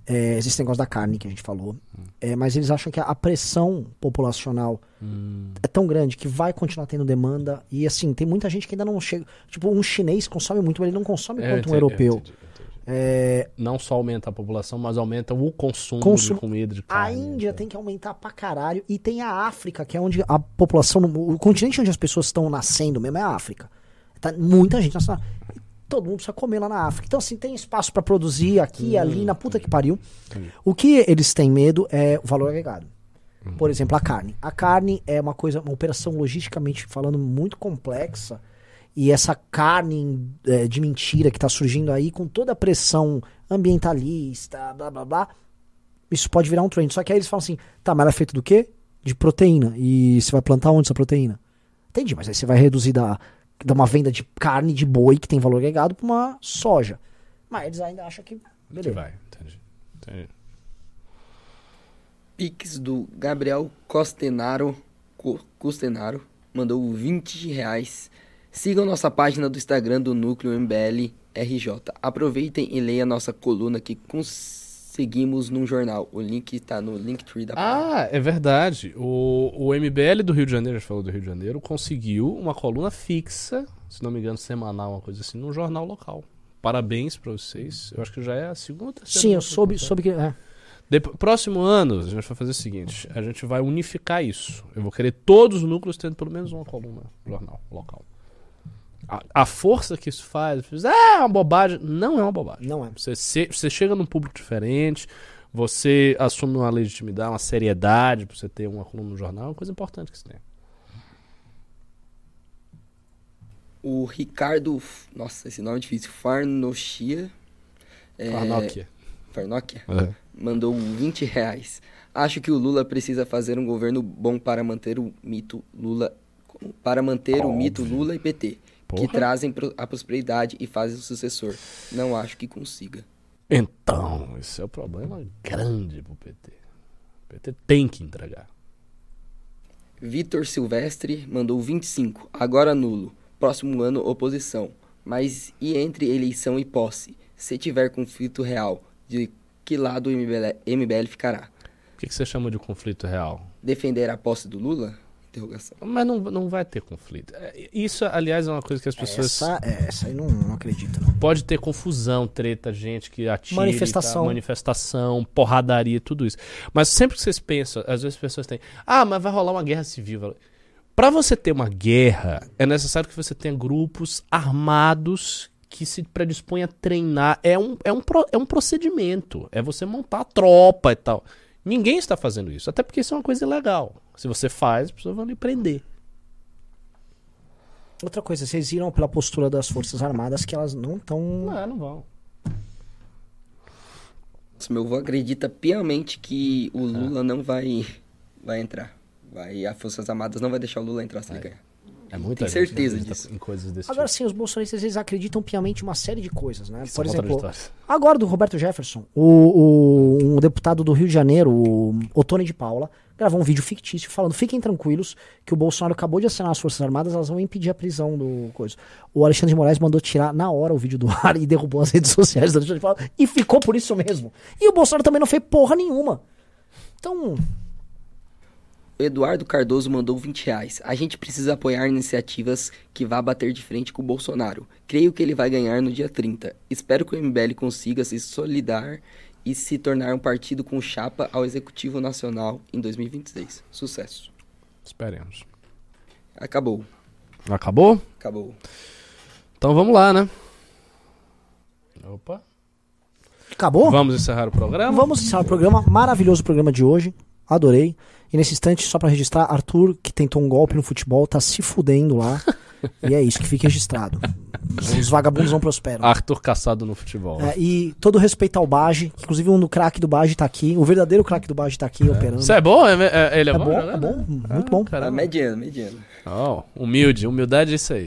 [SPEAKER 1] É, existe negócio da carne que a gente falou. É, mas eles acham que a pressão populacional é tão grande que vai continuar tendo demanda. E assim, tem muita gente que ainda não chega. Tipo, um chinês consome muito, mas ele não consome
[SPEAKER 2] É,
[SPEAKER 1] quanto um europeu.
[SPEAKER 2] eu entendi, eu entendi.
[SPEAKER 1] É,
[SPEAKER 2] Não só aumenta a população, mas aumenta o consumo,
[SPEAKER 1] Consumo.
[SPEAKER 2] de comida, de
[SPEAKER 1] a
[SPEAKER 2] carne.
[SPEAKER 1] Índia
[SPEAKER 2] tá?
[SPEAKER 1] tem que aumentar pra caralho. E tem a África, que é onde a população. O continente onde as pessoas estão nascendo mesmo é a África. Tá muita gente nascendo. E todo mundo precisa comer lá na África. Então, assim, tem espaço pra produzir aqui e ali, na puta que pariu. O que eles têm medo é o valor agregado. Por exemplo, a carne. A carne é uma coisa, uma operação logisticamente falando muito complexa. E essa carne é, de mentira que está surgindo aí, com toda a pressão ambientalista, blá blá blá, isso pode virar um trend. Só que aí eles falam assim: tá, mas ela é feita do quê? De proteína. E você vai plantar onde essa proteína? Entendi, mas aí você vai reduzir da, da uma venda de carne de boi que tem valor agregado para uma soja. Mas eles ainda acham que.
[SPEAKER 2] Que
[SPEAKER 1] Beleza.
[SPEAKER 2] vai, entendi. entendi.
[SPEAKER 3] Pix do Gabriel Costenaro, Co- Costenaro mandou 20 reais. Sigam nossa página do Instagram do Núcleo MBL RJ. Aproveitem e leiam nossa coluna que conseguimos num jornal. O link está no Linktree da página.
[SPEAKER 2] Ah, é verdade. O, o MBL do Rio de Janeiro, a gente falou do Rio de Janeiro, conseguiu uma coluna fixa, se não me engano, semanal, uma coisa assim, num jornal local. Parabéns pra vocês. Eu acho que já é a segunda terceira.
[SPEAKER 1] Sim, eu soube,
[SPEAKER 2] acontece.
[SPEAKER 1] soube que. É.
[SPEAKER 2] Depo- próximo ano, a gente vai fazer o seguinte: a gente vai unificar isso. Eu vou querer todos os núcleos tendo pelo menos uma coluna no jornal local. A, a força que isso faz, ah, é uma bobagem. Não é uma bobagem.
[SPEAKER 1] Não é.
[SPEAKER 2] Você, se- você chega num público diferente, você assume uma legitimidade, uma seriedade pra você ter uma coluna no jornal, é uma coisa importante que você tem.
[SPEAKER 3] O Ricardo. Nossa, esse nome é difícil. Farnochia. É,
[SPEAKER 2] Farnokia.
[SPEAKER 3] Farnokia? mandou 20 reais. Acho que o Lula precisa fazer um governo bom para manter o mito Lula para manter o mito Lula e PT, que
[SPEAKER 2] Porra.
[SPEAKER 3] trazem pro- a prosperidade e fazem o sucessor. Não acho que consiga.
[SPEAKER 2] Então, esse é o problema grande pro PT. O PT tem que entregar.
[SPEAKER 3] Vitor Silvestre mandou 25. Agora nulo. Próximo ano oposição. Mas e entre eleição e posse? Se tiver conflito real, de que lado o MBL, MBL ficará?
[SPEAKER 2] O que, que você chama de conflito real?
[SPEAKER 3] Defender a posse do Lula? Interrogação.
[SPEAKER 2] Mas não, não vai ter conflito. É, Isso, aliás, é uma coisa que as pessoas.
[SPEAKER 1] Essa, é, essa aí não, não acredito, não.
[SPEAKER 2] Pode ter confusão, treta, gente que atira.
[SPEAKER 1] Manifestação.
[SPEAKER 2] tal, manifestação, porradaria, tudo isso. Mas sempre que vocês pensam, às vezes as pessoas têm. Ah, mas vai rolar uma guerra civil. Pra você ter uma guerra, é necessário que você tenha grupos armados que se predispõem a treinar. É um, é um, pro- é um procedimento. É você montar a tropa e tal. Ninguém está fazendo isso. Até porque isso é uma coisa ilegal. Se você faz, as pessoas vão lhe prender.
[SPEAKER 1] Outra coisa, vocês viram pela postura das Forças Armadas que elas não estão.
[SPEAKER 2] Não, não vão.
[SPEAKER 3] Nossa, Meu avô acredita piamente que o Lula não vai, vai entrar. Vai, a Forças Armadas não vai deixar o Lula entrar se ele ganhar.
[SPEAKER 2] É muita
[SPEAKER 3] Tenho
[SPEAKER 2] gente
[SPEAKER 3] certeza
[SPEAKER 2] acredita
[SPEAKER 3] disso.
[SPEAKER 2] Em coisas desse
[SPEAKER 1] Agora
[SPEAKER 2] tipo.
[SPEAKER 1] sim, os bolsonaristas eles acreditam piamente em uma série de coisas, né?
[SPEAKER 2] que
[SPEAKER 1] Por
[SPEAKER 2] são
[SPEAKER 1] exemplo, agora do Roberto Jefferson, o, o- um deputado do Rio de Janeiro, o Otone de Paula, gravou um vídeo fictício falando: fiquem tranquilos que o Bolsonaro acabou de assinar as Forças Armadas, elas vão impedir a prisão do coisa. O Alexandre de Moraes mandou tirar na hora o vídeo do ar e derrubou as redes sociais do Alexandre de Paula e ficou por isso mesmo. E o Bolsonaro também não fez porra nenhuma. Então,
[SPEAKER 3] Eduardo Cardoso mandou 20 reais. A gente precisa apoiar iniciativas que vá bater de frente com o Bolsonaro. Creio que ele vai ganhar no dia 30. Espero que o MBL consiga se solidar e se tornar um partido com chapa ao Executivo Nacional em 2026. Sucesso.
[SPEAKER 2] Esperemos.
[SPEAKER 3] Acabou.
[SPEAKER 2] Acabou?
[SPEAKER 3] Acabou.
[SPEAKER 2] Então vamos lá, né? Opa.
[SPEAKER 1] acabou?
[SPEAKER 2] Vamos encerrar o programa?
[SPEAKER 1] Vamos encerrar o programa. Maravilhoso o programa de hoje. Adorei. E nesse instante, só pra registrar, Arthur, que tentou um golpe no futebol, tá se fudendo lá. e é isso, que fique registrado. Os vagabundos não prosperam.
[SPEAKER 2] Arthur caçado no futebol.
[SPEAKER 1] É, e todo respeito ao Baji, que inclusive um do craque do Baji tá aqui. O verdadeiro craque do Baji tá aqui operando.
[SPEAKER 2] Isso é bom? É- é- ele é,
[SPEAKER 1] É
[SPEAKER 2] bom?
[SPEAKER 1] bom, é bom, muito
[SPEAKER 2] Ah,
[SPEAKER 1] bom.
[SPEAKER 2] Caramba.
[SPEAKER 3] mediano, mediano.
[SPEAKER 2] Ó, humilde, humildade é isso aí.